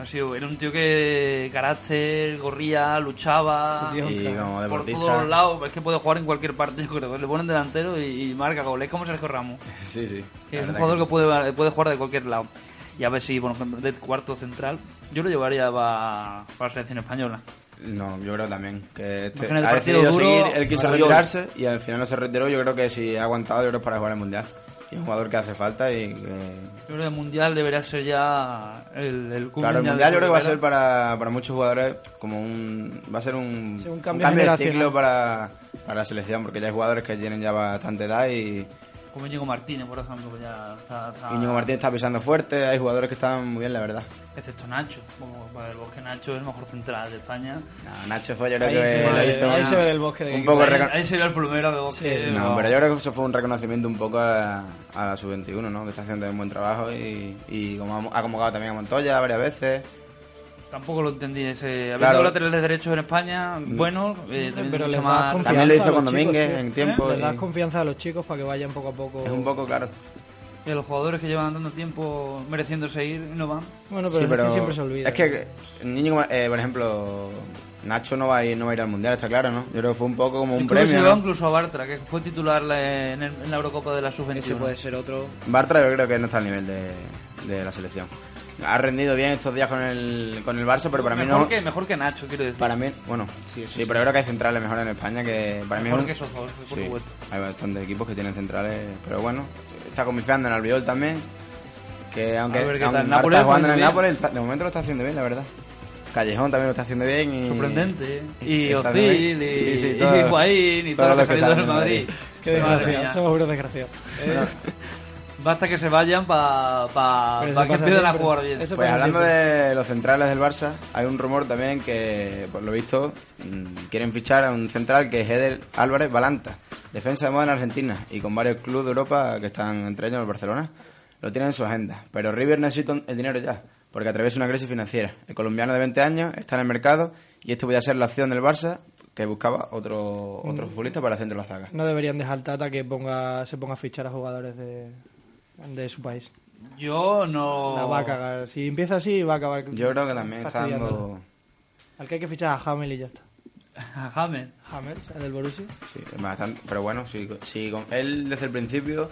Ha sido, era un tío que carácter, corría, luchaba tío Y como por deportista... todos los lados. Es que puede jugar en cualquier parte, yo creo. Le ponen delantero y, y marca goles. Es como Sergio Ramos. Sí, sí. Que la es un jugador que que puede, puede jugar de cualquier lado. Y a ver si, bueno, de cuarto central, yo lo llevaría para, para la selección española. No, yo creo también que este ha partido decidido duro, seguir, él quiso retirarse y al final no se retiró. Yo creo que si ha aguantado, yo creo que es para jugar el mundial. Y es un jugador que hace falta y que... Yo creo que el mundial debería ser ya el, el Claro, el mundial yo creo que va a ser para, para muchos jugadores como un... Va a ser un, Sí, un un cambio de ciclo para, para la selección, porque ya hay jugadores que tienen ya bastante edad y Como Íñigo Martínez, por ejemplo, que ya está... está- Íñigo Martínez está pisando fuerte, hay jugadores que están muy bien, la verdad. Excepto Nacho. Como para el bosque Nacho es el mejor central de España. No, Nacho fue, yo creo Ahí, que se, ve, hizo ahí se ve del bosque de un poco ahí, recon- ahí sería el plumero de bosque. Sí. No, pero yo creo que eso fue un reconocimiento un poco a, a la sub-21, ¿no? Que está haciendo un buen trabajo y, y como ha ha convocado también a Montoya varias veces. Tampoco lo entendí ese. Habiendo Claro. laterales derechos en España, bueno, eh, también Pero les más. das confianza También lo hizo a los con chicos, Domínguez en tiempo. Les das y confianza a los chicos para que vayan poco a poco. es un poco claro. Y a los jugadores que llevan tanto tiempo mereciéndose ir y no van. Bueno, pero, Sí, es que siempre se olvida. Es que el niño, eh, por ejemplo, Nacho no va a ir, no va a ir al mundial, está claro, ¿no? Yo creo que fue un poco como un Incluso premio. llevó ¿no? incluso a Bartra, que fue titular la- en, el- en la Eurocopa de la Ese Sub-21. puede ser otro. Bartra yo creo que no está al nivel de, de la selección. Ha rendido bien estos días con el, con el Barça, pero para mí mejor, no. que, mejor que Nacho, quiero decir. Para mí, bueno, sí, Sí, eso pero creo que hay centrales mejores en España que para mí mejor un- que esos dos, por Sí, supuesto. hay bastantes equipos que tienen centrales, pero bueno, está confiando en Albiol también. Que aunque, A ver aunque Nápoles está jugando en el Nápoles, de momento lo está haciendo bien, la verdad. Callejón también lo está haciendo bien. Y, Sorprendente. ¿eh? Y Ozil, y, Sí, sí, y todo- Higuaín, y todo todo lo que que ha salido sale del de Madrid. Madrid. Qué desgraciado, somos unos desgraciados. Basta que se vayan para pa, pa que empiecen a jugar bien. Eso Pues hablando siempre. de los centrales del Barça, hay un rumor también que, por lo visto, mm, quieren fichar a un central que es Eder Álvarez Balanta, defensa de moda en Argentina y con varios clubes de Europa que están entre ellos el Barcelona. Lo tienen en su agenda, pero River necesita el dinero ya, porque atraviesa una crisis financiera. El colombiano de 20 años está en el mercado y esto podría ser la opción del Barça que buscaba otro, otro Mm. futbolista para el centro de la zaga. No deberían dejar Tata que ponga, se ponga a fichar a jugadores de, de su país. Yo no. La va a cagar. Si empieza así, va a acabar. Yo creo que también está dando... Al que hay que fichar a Hamel y ya está. A James. Hamel, el del Borussia. Sí, es bastante, pero bueno, sí, sí, con- él desde el principio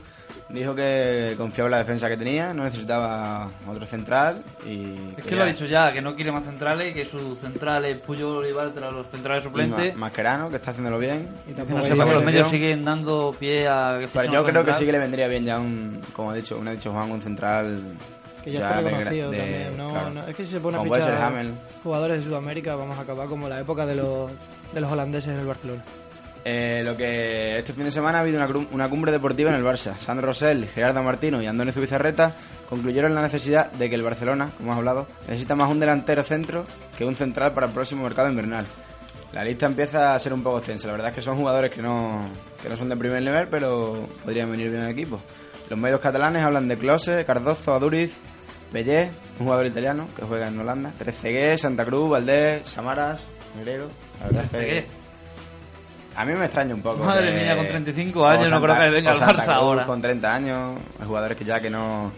dijo que confiaba en la defensa que tenía, no necesitaba otro central y... Es que lo ha dicho ya, que no quiere más centrales, que sus centrales Puyol y Bartra, los centrales suplentes. Ma- Mascherano, que está haciéndolo bien. Y Que tampoco no hay- sepa que los medios siguen dando pie a que Pero fichen yo creo que central. sí que le vendría bien ya un, como ha dicho, un ha dicho Juan, un central... Que ya, está de gra- reconocido de- también. No, claro. no, es que si se pone a fichar jugadores de Sudamérica, vamos a acabar como la época de los, de los holandeses en el Barcelona. Eh, lo que este fin de semana ha habido una, cumbre deportiva en el Barça. Sandro Rosell, Gerardo Martino y Andoni Zubizarreta concluyeron la necesidad de que el Barcelona, como hemos hablado, necesita más un delantero centro que un central para el próximo mercado invernal. La lista empieza a ser un poco extensa. La verdad es que son jugadores que no, que no son de primer nivel, pero podrían venir bien al equipo. Los medios catalanes hablan de Close, Cardozo, Aduriz, Bellé, un jugador italiano que juega en Holanda, Trezeguet, Santa Cruz, Valdés, Samaras, La verdad que... A mí me extraña un poco. Madre que- mía, con 35 años o no creo que venga al Santa Barça ahora. Con 30 años, jugadores que ya que no.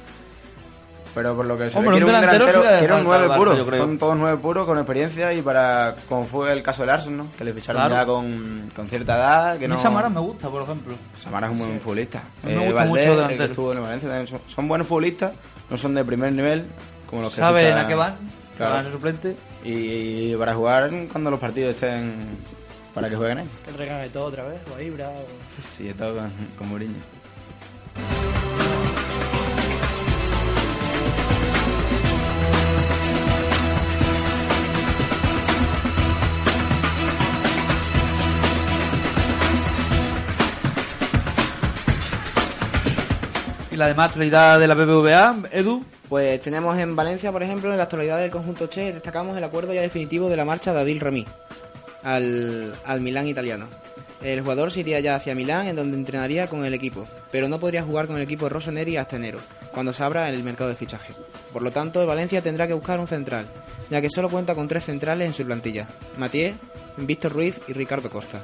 Pero por lo que se Hombre, ve, quiere un delantero sí quiere un falta al 9 Barça, puro. Son todos 9 puros con experiencia y para. Como fue el caso del Arsenal, ¿no? Que le ficharon Claro. ya con, con cierta edad. Que A mí no... Samaras me gusta, por ejemplo. Samara es un buen futbolista. A mí me Eh, gusta Valdés, mucho el que estuvo en Valencia, también son, son buenos futbolistas, no son de primer nivel, como los que Saben a qué van, Claro. van a ser suplente. Y para jugar cuando los partidos estén. para que jueguen ellos. Que traigan de todo otra vez, o a Ibra, o... Sí, de todo con, con Mourinho. La demás actualidad de la BBVA, Edu. Pues tenemos en Valencia, por ejemplo, en la actualidad del conjunto Che, destacamos el acuerdo ya definitivo de la marcha de David Remy al, al Milán italiano. El jugador se iría ya hacia Milán, en donde entrenaría con el equipo, pero no podría jugar con el equipo Rossoneri hasta enero, cuando se abra el mercado de fichaje. Por lo tanto, Valencia tendrá que buscar un central, ya que solo cuenta con tres centrales en su plantilla: Mathieu, Víctor Ruiz y Ricardo Costa.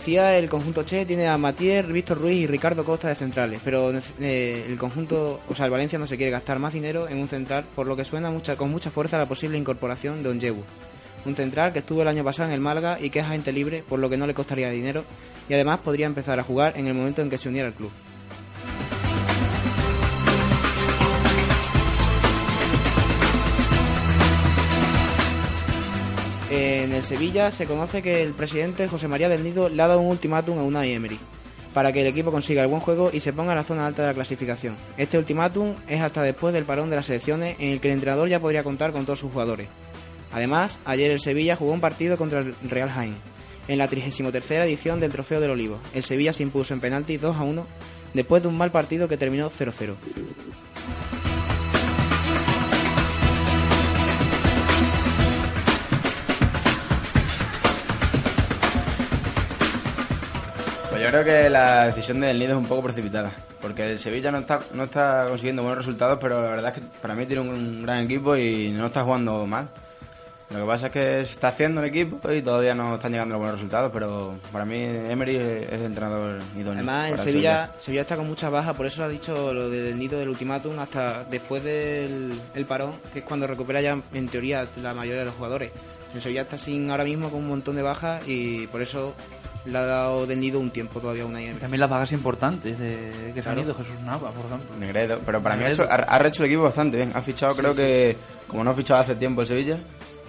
Decía, el conjunto Che tiene a Matier, Víctor Ruiz y Ricardo Costa de centrales, pero eh, el conjunto, o sea, el Valencia no se quiere gastar más dinero en un central, por lo que suena con mucha fuerza la posible incorporación de Onyewu. Un central que estuvo el año pasado en el Málaga y que es agente libre, por lo que no le costaría dinero, y además podría empezar a jugar en el momento en que se uniera al club. En el Sevilla se conoce que el presidente José María del Nido le ha dado un ultimátum a Unai Emery para que el equipo consiga el buen juego y se ponga en la zona alta de la clasificación. Este ultimátum es hasta después del parón de las selecciones en el que el entrenador ya podría contar con todos sus jugadores. Además, ayer el Sevilla jugó un partido contra el Real Jaén en la 33 edición del Trofeo del Olivo. El Sevilla se impuso en penalti 2 a 1 después de un mal partido que terminó 0-0. Creo que la decisión del Nido es un poco precipitada, porque el Sevilla no está, no está consiguiendo buenos resultados, pero la verdad es que para mí tiene un gran equipo y no está jugando mal. Lo que pasa es que se está haciendo el equipo y todavía no están llegando los buenos resultados, pero para mí Emery es el entrenador idóneo. Además, en Sevilla, Sevilla está con muchas bajas, por eso ha dicho lo del nido del ultimátum hasta después del el parón, que es cuando recupera ya en teoría la mayoría de los jugadores. El Sevilla está sin ahora mismo con un montón de bajas y por eso le ha dado del nido un tiempo todavía a una Emery. También las vagas importantes de que se han ido, Jesús Nava, por ejemplo. Negredo, pero para mí ha, hecho, ha, ha rehecho el equipo bastante bien. Ha fichado, creo que, como no ha fichado hace tiempo el Sevilla,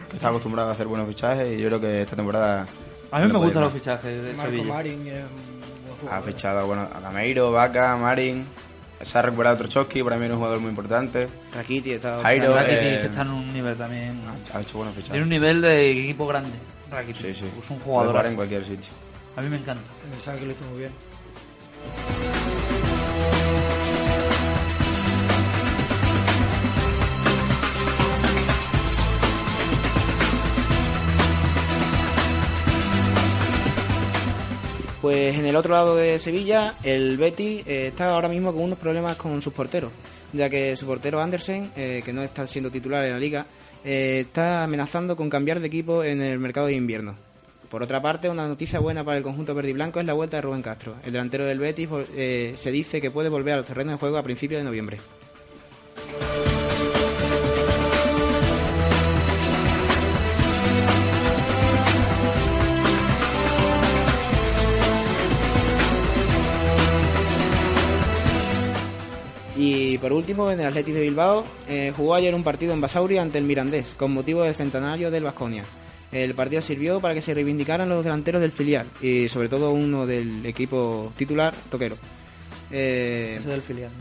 que está acostumbrado a hacer buenos fichajes, y yo creo que esta temporada. A mí no me gustan los fichajes de Marco Sevilla. Un buen Ha fichado bueno, a Gameiro, Vaca, Marin. Se ha recuperado Trochowski, para mí es un jugador muy importante. Rakiti está Jairo, eh, que está en un nivel también. Ha hecho buenos Tiene fichajes. un nivel de equipo grande. Sí, sí. Es un Puede jugador. jugar en cualquier sitio. A mí me encanta. Pensaba que lo hizo muy bien. Pues en el otro lado de Sevilla, el Betis eh, está ahora mismo con unos problemas con sus porteros, ya que su portero Andersen, eh, que no está siendo titular en la liga, eh, está amenazando con cambiar de equipo en el mercado de invierno. Por otra parte, una noticia buena para el conjunto verde y blanco es la vuelta de Rubén Castro. El delantero del Betis eh, se dice que puede volver a los terrenos de juego a principios de noviembre. Y por último, en el Athletic de Bilbao, eh, jugó ayer un partido en Basauri ante el Mirandés, con motivo del centenario del Vasconia. El partido sirvió para que se reivindicaran los delanteros del filial y sobre todo uno del equipo titular, Toquero. Eh, del filial.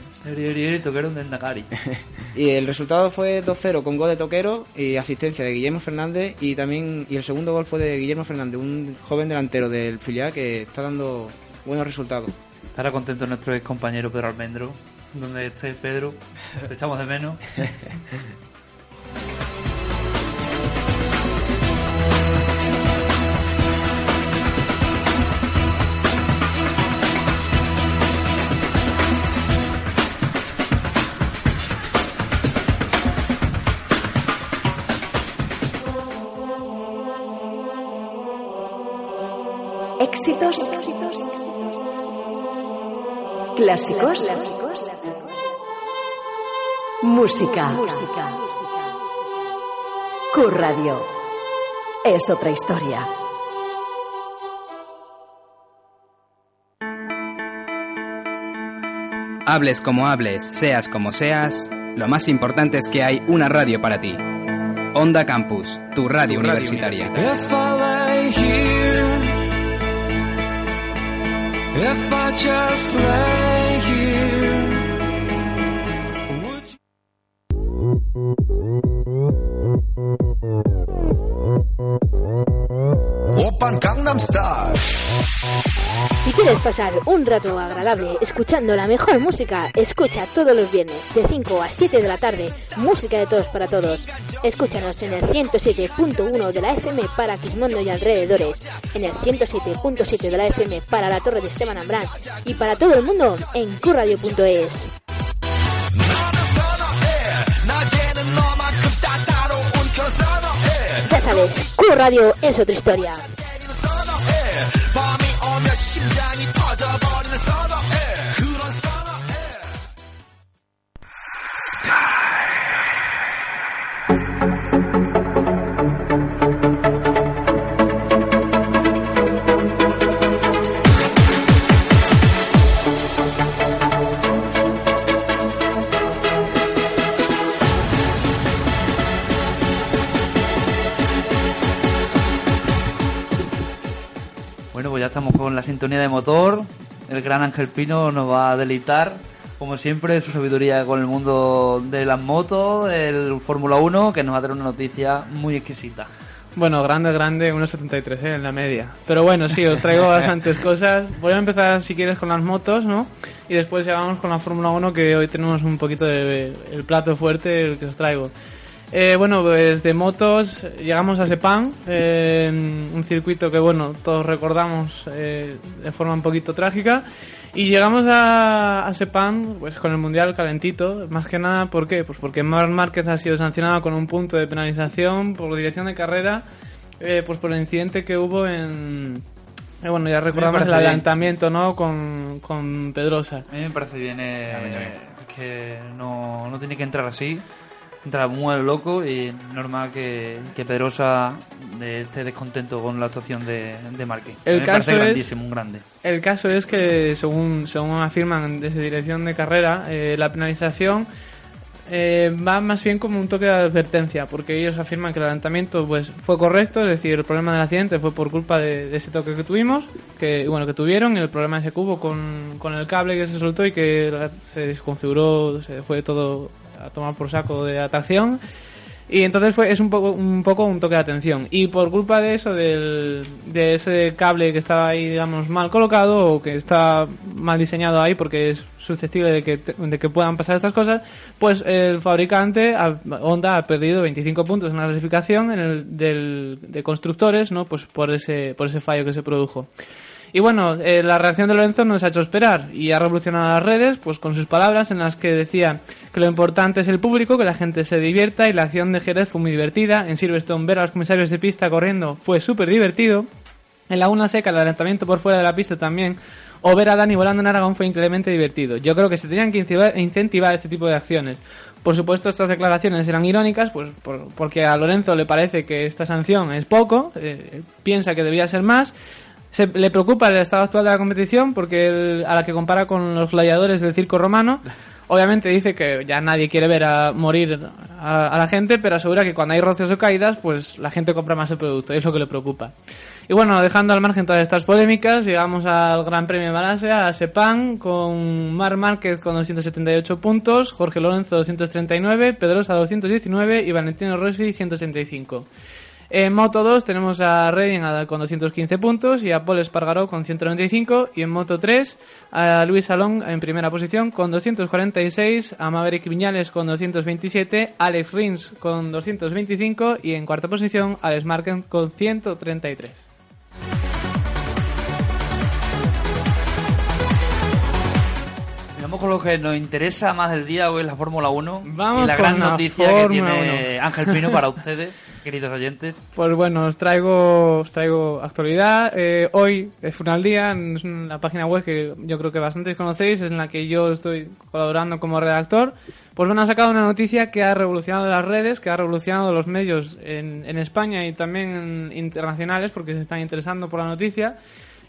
y el resultado fue 2-0 con gol de Toquero y asistencia de Guillermo Fernández y también y el segundo gol fue de Guillermo Fernández, un joven delantero del filial que está dando buenos resultados. Estará contento nuestro ex compañero Pedro Almendro. Donde esté Pedro, te echamos de menos. Éxitos. Clásicos. Música. Q Radio. Es otra historia. Hables como hables, seas como seas, lo más importante es que hay una radio para ti. Onda Campus, tu radio universitaria. If I just lay here, would you? Open Gangnam Style. Si quieres pasar un rato agradable escuchando la mejor música, escucha todos los viernes de 5 a 7 de la tarde música de todos para todos. Escúchanos en el 107.1 de la FM para Quismondo y alrededores, en el 107.7 de la FM para la Torre de Esteban Ambrán y para todo el mundo en curradio.es. Ya sabes, Q es otra historia. La sintonía de motor. El gran Ángel Pino nos va a deleitar, como siempre, su sabiduría con el mundo de las motos, el Fórmula 1, que nos va a dar una noticia muy exquisita. Bueno, grande, grande, 1,73 ¿eh? en la media. Pero bueno, sí, os traigo bastantes cosas. Voy a empezar, si quieres, con las motos, ¿no? Y después llegamos con la Fórmula 1, que hoy tenemos un poquito de el plato fuerte, el que os traigo. Eh, bueno, pues de motos llegamos a Sepang, eh, un circuito que, bueno, todos recordamos eh, de forma un poquito trágica. Y llegamos a, a Sepang pues, con el Mundial calentito, más que nada, ¿por qué? Pues porque Marc Márquez ha sido sancionado con un punto de penalización por dirección de carrera, eh, pues por el incidente que hubo en... eh, bueno, ya recordamos el bien. adelantamiento, ¿no? Con, con Pedrosa. A mí me parece bien, eh, que no, no tiene que entrar así. Entra muy al loco y normal que, que Pedrosa esté descontento con la actuación de, de mí El caso es- grandísimo, un grande. El caso es que, según, según afirman desde dirección de carrera, eh, la penalización eh, va más bien como un toque de advertencia, porque ellos afirman que el adelantamiento pues, fue correcto, es decir, el problema del accidente fue por culpa de, de ese toque que tuvimos, que bueno que tuvieron, el problema ese que hubo con, con el cable que se soltó y que se desconfiguró, se fue todo a tomar por saco de atracción. Y entonces fue, es un poco, un poco un toque de atención. Y por culpa de eso, del, de ese cable que estaba ahí, digamos, mal colocado o que está mal diseñado ahí porque es susceptible de que, de que puedan pasar estas cosas, pues el fabricante, Honda, ha perdido 25 puntos en la clasificación en el, del, de constructores, ¿no? Pues por ese, por ese fallo que se produjo. Y bueno, eh, la reacción de Lorenzo nos ha hecho esperar y ha revolucionado las redes pues con sus palabras en las que decía que lo importante es el público, que la gente se divierta y la acción de Jerez fue muy divertida. En Silverstone ver a los comisarios de pista corriendo fue súper divertido. En la una seca el adelantamiento por fuera de la pista también. O ver a Dani volando en Aragón fue increíblemente divertido. Yo creo que se tenían que incentivar, este tipo de acciones. Por supuesto, estas declaraciones eran irónicas, pues por- porque a Lorenzo le parece que esta sanción es poco, eh, piensa que debía ser más. Se, le preocupa el estado actual de la competición porque él- a la que compara con los gladiadores del circo romano. Obviamente dice que ya nadie quiere ver a morir a, a la gente, pero asegura que cuando hay rocios o caídas, pues la gente compra más el producto, y es lo que le preocupa. Y bueno, dejando al margen todas estas polémicas, llegamos al Gran Premio de Malasia, a Sepang, con Mar Márquez con 278 puntos, Jorge Lorenzo 239, Pedrosa 219 y Valentino Rossi 185. En Moto 2 tenemos a Redding con 215 puntos y a Paul Espargaró con 195 y en Moto 3 a Luis Salón en primera posición con 246, a Maverick Viñales con 227, Alex Rins con 225 y en cuarta posición Alex Marquez con 133. Vamos con lo que nos interesa más del día hoy, la Fórmula 1. Vamos y la gran la noticia que tiene 1. Ángel Pino para ustedes, queridos oyentes. Pues bueno, os traigo, os traigo actualidad. Eh, hoy es Final Día, es una página web que yo creo que bastantes conocéis, es en la que yo estoy colaborando como redactor. Pues bueno, ha sacado una noticia que ha revolucionado las redes, que ha revolucionado los medios en, en España y también internacionales, porque se están interesando por la noticia.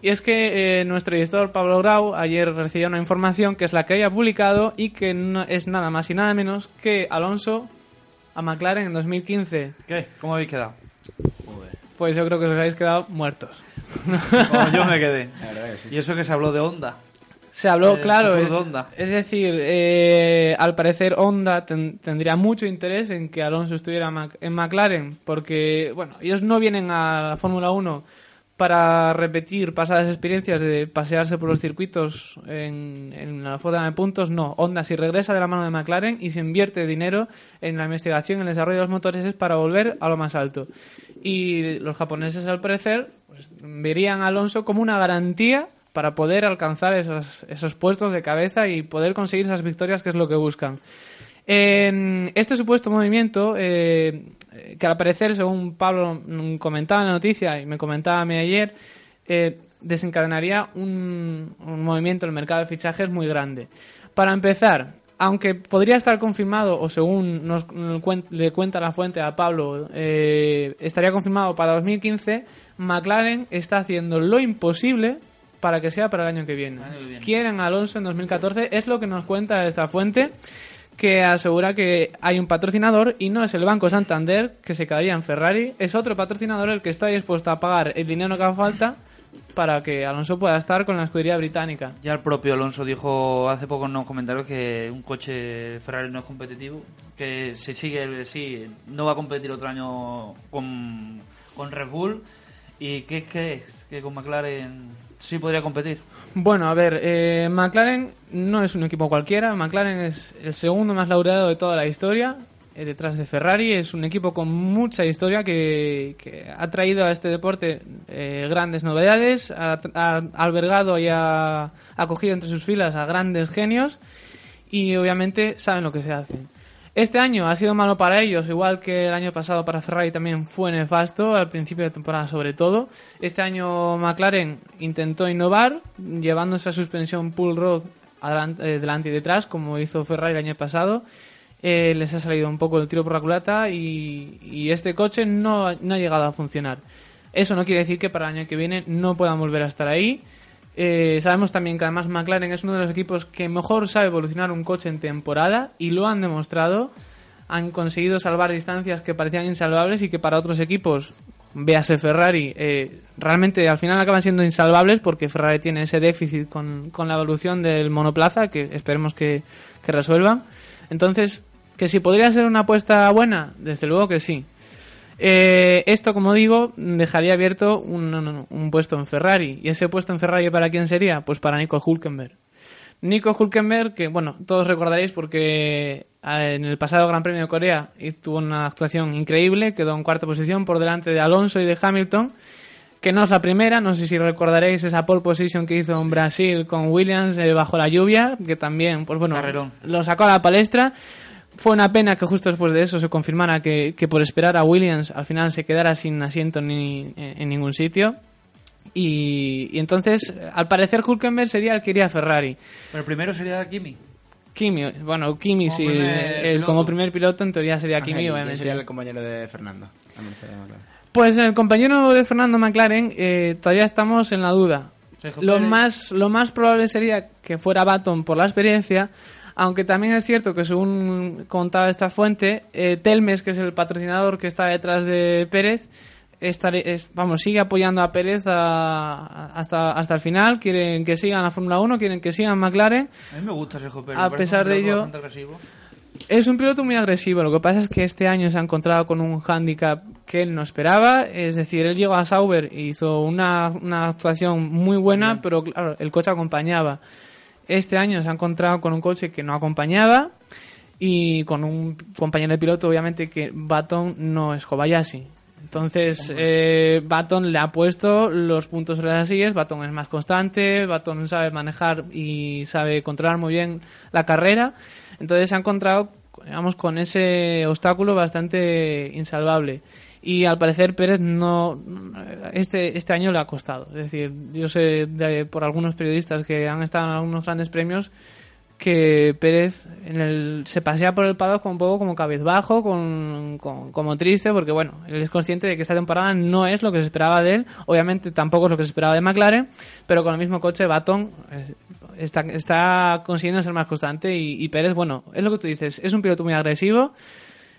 Y es que eh, nuestro editor Pablo Grau ayer recibió una información que es la que había publicado y que no es nada más y nada menos que Alonso a McLaren en 2015. ¿Qué? ¿Cómo habéis quedado? Pues yo creo que os habéis quedado muertos. Como yo me quedé. La verdad que sí. Y eso que se habló de Honda. Se habló, Eh, claro. Es, de Honda. es decir, eh, al parecer Honda ten- tendría mucho interés en que Alonso estuviera en McLaren, porque, bueno, ellos no vienen a la Fórmula 1 para repetir pasadas experiencias de pasearse por los circuitos en, la foda de puntos, no. Honda, si regresa de la mano de McLaren y se invierte dinero en la investigación, en el desarrollo de los motores, es para volver a lo más alto. Y los japoneses, al parecer, pues, verían a Alonso como una garantía para poder alcanzar esos puestos de cabeza y poder conseguir esas victorias que es lo que buscan. Este supuesto movimiento, eh, que al parecer, según Pablo mm, comentaba en la noticia y me comentaba a mí ayer, eh, desencadenaría un, un movimiento en el mercado de fichajes muy grande. Para empezar, aunque podría estar confirmado, o según nos le cuenta la fuente a Pablo, eh, estaría confirmado para 2015, McLaren está haciendo lo imposible para que sea para el año que viene. Año que viene. Quieren a Alonso en 2014, es lo que nos cuenta esta fuente, que asegura que hay un patrocinador y no es el Banco Santander, que se quedaría en Ferrari, es otro patrocinador el que está dispuesto a pagar el dinero que haga falta para que Alonso pueda estar con la escudería británica. Ya el propio Alonso dijo hace poco en unos comentarios que un coche Ferrari no es competitivo, que si sigue sí, no va a competir otro año con, con Red Bull. ¿Y qué crees que con McLaren sí podría competir? Bueno, a ver, eh, McLaren no es un equipo cualquiera. McLaren es el segundo más laureado de toda la historia, eh, detrás de Ferrari. Es un equipo con mucha historia que, que ha traído a este deporte eh, grandes novedades, ha, ha albergado y ha acogido entre sus filas a grandes genios y obviamente saben lo que se hacen. Este año ha sido malo para ellos, igual que el año pasado para Ferrari también fue nefasto, al principio de temporada sobre todo. Este año McLaren intentó innovar, llevando esa suspensión pull adelan- eh, delante y detrás, como hizo Ferrari el año pasado. Eh, les ha salido un poco el tiro por la culata y, este coche no ha llegado a funcionar. Eso no quiere decir que para el año que viene no puedan volver a estar ahí. Eh, sabemos también que además McLaren es uno de los equipos que mejor sabe evolucionar un coche en temporada y lo han demostrado. Han conseguido salvar distancias que parecían insalvables y que para otros equipos, véase Ferrari, eh, realmente al final acaban siendo insalvables porque Ferrari tiene ese déficit con, con la evolución del monoplaza que esperemos que, que resuelvan. Entonces, que si podría ser una apuesta buena, desde luego que sí. Eh, esto, como digo, dejaría abierto un, un- un puesto en Ferrari. ¿Y ese puesto en Ferrari para quién sería? Pues para Nico Hulkenberg. Nico Hulkenberg, que bueno, todos recordaréis porque eh, en el pasado Gran Premio de Corea tuvo una actuación increíble, quedó en cuarta posición por delante de Alonso y de Hamilton, que no es la primera, no sé si recordaréis esa pole position que hizo en Brasil con Williams eh, bajo la lluvia, que también, pues bueno, Carrerón. lo sacó a la palestra. Fue una pena que justo después de eso se confirmara que, que por esperar a Williams al final se quedara sin asiento ni, en ningún sitio. Y, y entonces, al parecer, Hulkenberg sería el que iría a Ferrari. Pero primero sería Kimi. Kimi, bueno, Kimi, Como sí, primer el- piloto. como primer piloto en teoría sería Kimi, Ángel, ¿quién obviamente. sería el compañero de Fernando? Pues el compañero de Fernando McLaren eh, todavía estamos en la duda. Lo más, lo más probable sería que fuera Baton por la experiencia, aunque también es cierto que según contaba esta fuente, eh, Telmes, que es el patrocinador que está detrás de Pérez, es- vamos, sigue apoyando a Pérez a- hasta, hasta el final, quieren que sigan la Fórmula 1, quieren que sigan McLaren. A mí me gusta Sergio Pérez. A pesar de ello-. Es un piloto muy agresivo. Lo que pasa es que este año se ha encontrado con un hándicap que él no esperaba. Es decir, él llegó a Sauber e hizo una, una actuación muy buena, pero claro, el coche acompañaba. Este año se ha encontrado con un coche que no acompañaba y con un compañero de piloto, obviamente, que Baton no es Kobayashi. Entonces, eh, Baton le ha puesto los puntos sobre las sillas. Baton es más constante, Baton sabe manejar y sabe controlar muy bien la carrera. Entonces, se ha encontrado, digamos, con ese obstáculo bastante insalvable. Y al parecer Pérez no este este año le ha costado. Es decir, yo sé de- por algunos periodistas que han estado en algunos grandes premios que Pérez en el, se pasea por el paddock un poco como cabizbajo, con, con- como triste, porque bueno, él es consciente de que esta temporada no es lo que se esperaba de él, obviamente tampoco es lo que se esperaba de McLaren, pero con el mismo coche Baton eh, está, está consiguiendo ser más constante y, y Pérez, bueno, es lo que tú dices, es un piloto muy agresivo,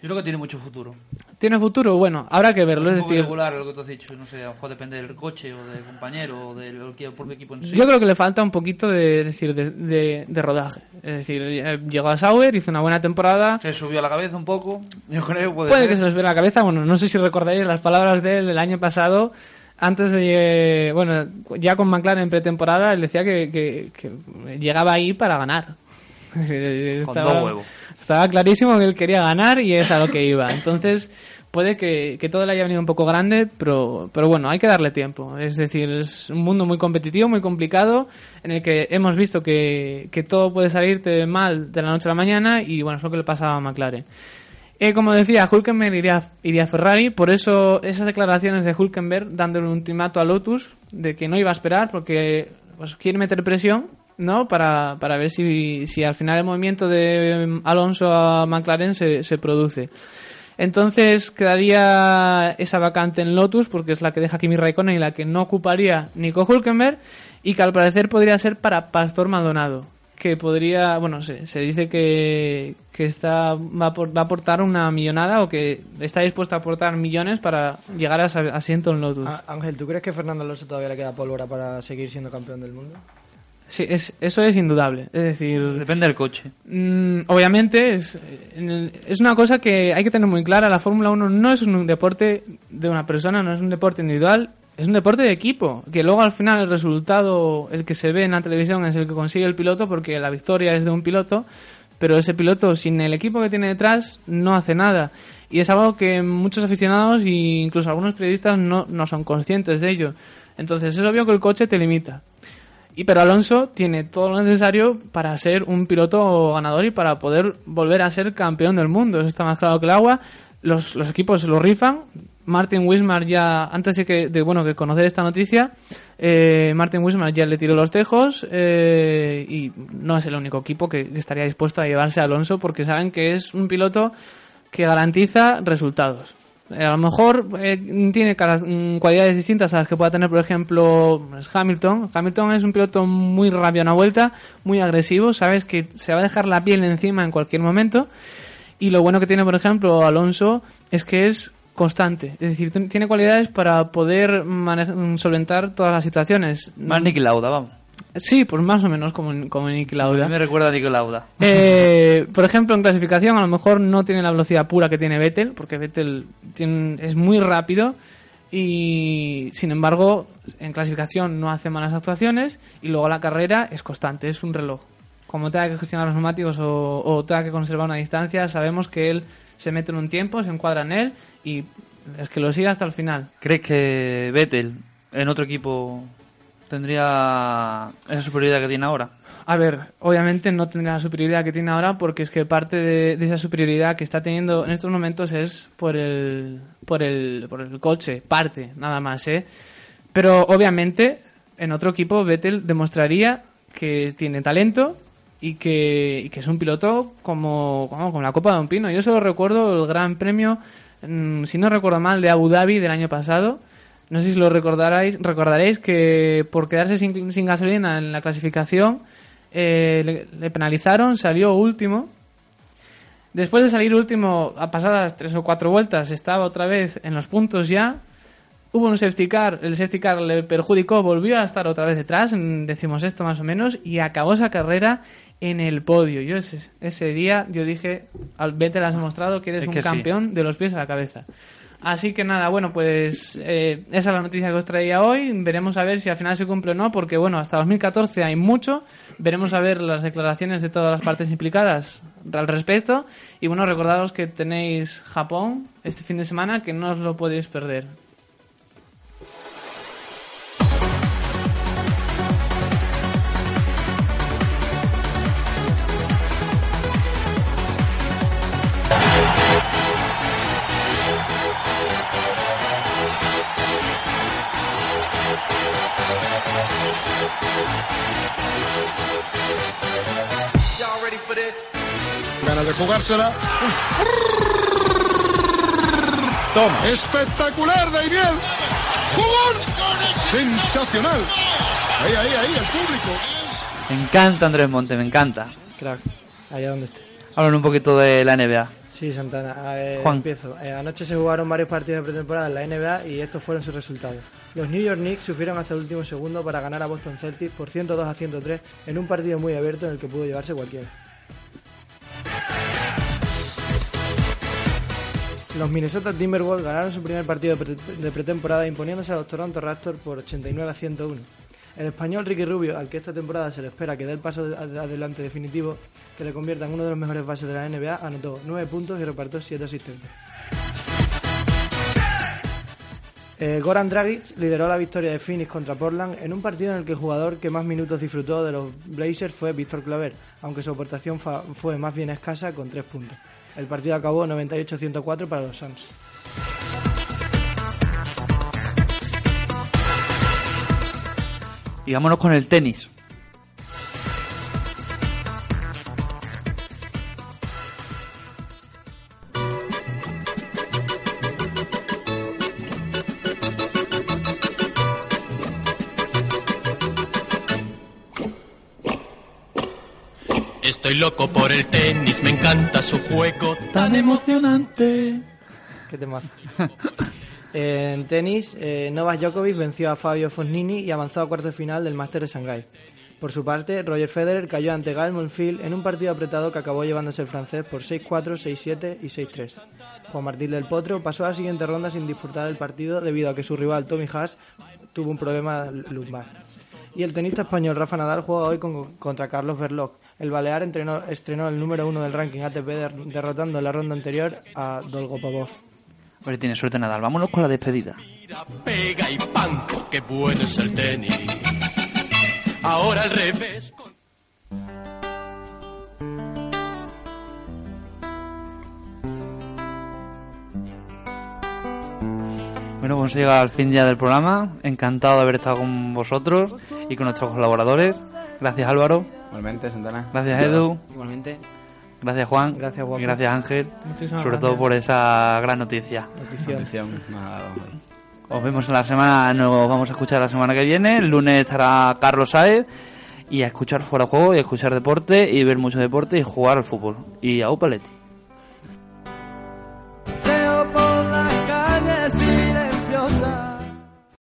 Yo creo que tiene mucho futuro. tiene futuro, bueno, habrá que verlo, es es decir, regular lo que tú has dicho. No sé, a lo mejor depende del coche o del compañero o del propio equipo en sí. Yo creo que le falta un poquito de, es decir, de, de- de rodaje. Es decir, eh, llegó a Sauer, hizo una buena temporada. Se subió a la cabeza un poco. Yo creo puede, Puede que se les vea la cabeza. Bueno, no sé si recordaréis las palabras de él el año pasado. Antes de. Bueno, ya con McLaren en pretemporada, él decía que, que- que llegaba ahí para ganar. estaba, dos huevos. Estaba clarísimo que él quería ganar y es a lo que iba. Entonces, puede que, que todo le haya venido un poco grande, pero, pero bueno, hay que darle tiempo. Es decir, es un mundo muy competitivo, muy complicado, en el que hemos visto que, que todo puede salirte mal de la noche a la mañana y bueno, es lo que le pasaba a McLaren. Eh, como decía, Hulkenberg iría, iría a Ferrari, por eso esas declaraciones de Hulkenberg dándole un ultimato a Lotus de que no iba a esperar porque pues, quiere meter presión ¿no? para, para ver si, si al final el movimiento de mm, Alonso a McLaren se, se produce. Entonces quedaría esa vacante en Lotus porque es la que deja Kimi Raikkonen y la que no ocuparía Nico Hulkenberg y que al parecer podría ser para Pastor Maldonado que podría, bueno, se, se dice que, que está, va, va a aportar una millonada o que está dispuesto a aportar millones para llegar a asiento en Lotus. Ángel, ¿tú crees que Fernando Alonso todavía le queda pólvora para seguir siendo campeón del mundo? Sí, es, eso es indudable. Es decir, Depende del coche. Mm, obviamente es, es una cosa que hay que tener muy clara. La Fórmula 1 no es un deporte de una persona, no es un deporte individual, es un deporte de equipo. Que luego al final el resultado, el que se ve en la televisión, es el que consigue el piloto porque la victoria es de un piloto, pero ese piloto sin el equipo que tiene detrás no hace nada. Y es algo que muchos aficionados e incluso algunos periodistas no, no son conscientes de ello. Entonces es obvio que el coche te limita. Y pero Alonso tiene todo lo necesario para ser un piloto ganador y para poder volver a ser campeón del mundo. Eso está más claro que el agua. Los, los equipos lo rifan. Martin Wismar ya, antes de que, de, bueno, que conocer esta noticia, eh, Martin Wismar ya le tiró los tejos eh, y no es el único equipo que estaría dispuesto a llevarse a Alonso porque saben que es un piloto que garantiza resultados. A lo mejor eh, tiene mm, cualidades distintas a las que pueda tener, por ejemplo, Hamilton. Hamilton es un piloto muy rápido a una vuelta, muy agresivo, sabes que se va a dejar la piel encima en cualquier momento. Y lo bueno que tiene, por ejemplo, Alonso es que es constante. Es decir, tiene cualidades para poder mm, solventar todas las situaciones. Más Niki Lauda, vamos. Sí, pues más o menos como, como Lauda. A mí me recuerda a. Eh, por ejemplo, en clasificación a lo mejor no tiene la velocidad pura que tiene Vettel, porque Vettel tiene- es muy rápido y sin embargo en clasificación no hace malas actuaciones y luego la carrera es constante, es un reloj. Como tenga que gestionar los neumáticos o, o tenga que conservar una distancia, sabemos que él se mete en un tiempo, se encuadra en él y es que lo sigue hasta el final. ¿Crees que Vettel en otro equipo tendría esa superioridad que tiene ahora? A ver, obviamente no tendrá la superioridad que tiene ahora porque es que parte de, esa superioridad que está teniendo en estos momentos es por el, por el, por el coche, parte, nada más, ¿eh? Pero obviamente en otro equipo Vettel demostraría que tiene talento y que, que es un piloto como, como, como la Copa de un Pino. Yo solo recuerdo el Gran Premio, mm, si no recuerdo mal, de Abu Dhabi del año pasado. No sé si lo recordaréis, recordaréis que por quedarse sin, sin gasolina en la clasificación eh, le, le penalizaron, salió último. Después de salir último, a pasadas tres o cuatro vueltas, estaba otra vez en los puntos ya. Hubo un safety car, el safety car le perjudicó, volvió a estar otra vez detrás, decimos esto más o menos, y acabó esa carrera en el podio. Yo ese, ese día yo dije, al Vettel has demostrado que eres Es un sí. campeón de los pies a la cabeza. Así que nada, bueno, pues eh, esa es la noticia que os traía hoy. Veremos a ver si al final se cumple o no, porque bueno, hasta 2014 hay mucho. Veremos a ver las declaraciones de todas las partes implicadas al respecto. Y bueno, recordaros que tenéis Japón este fin de semana, que no os lo podéis perder. Ganas de jugársela. Toma. Espectacular, Daimiel. ¡Jugón! Sensacional. Ahí, ahí, ahí, el público. Me encanta Andrés Monte, me encanta. Crack, allá donde esté. Hablan un poquito de la NBA. Sí, Santana. eh, Juan. Empiezo. Eh, anoche se jugaron varios partidos de pretemporada en la NBA y estos fueron sus resultados. Los New York Knicks sufrieron hasta el último segundo para ganar a Boston Celtics por 102 a 103 en un partido muy abierto en el que pudo llevarse cualquiera. Los Minnesota Timberwolves ganaron su primer partido de pre- de pretemporada imponiéndose a los Toronto Raptors por 89 a 101. El español Ricky Rubio, al que esta temporada se le espera que dé el paso de- ad- adelante definitivo, que le convierta en uno de los mejores bases de la NBA, anotó 9 puntos y repartió 7 asistencias. Eh, Goran Dragic lideró la victoria de Phoenix contra Portland en un partido en el que el jugador que más minutos disfrutó de los Blazers fue Víctor Claver, aunque su aportación fue más bien escasa con 3 puntos. El partido acabó 98-104 para los Suns. Y vámonos con el tenis. Loco por el tenis, me encanta su juego Tan emocionante. ¿Qué temazo? en tenis, eh, Novak Djokovic venció a Fabio Fognini y avanzó a cuartos de final del Máster de Shanghái. Por su parte, Roger Federer cayó ante Gael en un partido apretado que acabó llevándose el francés por 6-4, 6-7 y 6-3. Juan Martín del Potro pasó a la siguiente ronda sin disputar el partido debido a que su rival Tommy Haas tuvo un problema lumbar. Y el tenista español Rafa Nadal juega hoy con- contra Carlos Berlocq. El Balear entrenó- estrenó el número uno del ranking ATP der- derrotando en la ronda anterior a Dolgopolov. Hombre, tiene suerte Nadal. Vámonos con la despedida. Pega y panco, qué bueno es el tenis. Ahora al revés. Bueno, pues llega al fin ya del programa. Encantado de haber estado con vosotros y con nuestros colaboradores. Gracias Álvaro. Igualmente, Santana. Gracias Edu. Igualmente. Gracias Juan. Gracias, Juan. Y gracias Ángel. Muchísimas sobre gracias. todo por esa gran noticia. Notición. Os vemos en la semana, nos vamos a escuchar la semana que viene. El lunes estará Carlos Saez y a escuchar fuera de juego y a escuchar deporte y ver mucho deporte y jugar al fútbol. Y a Upaletti.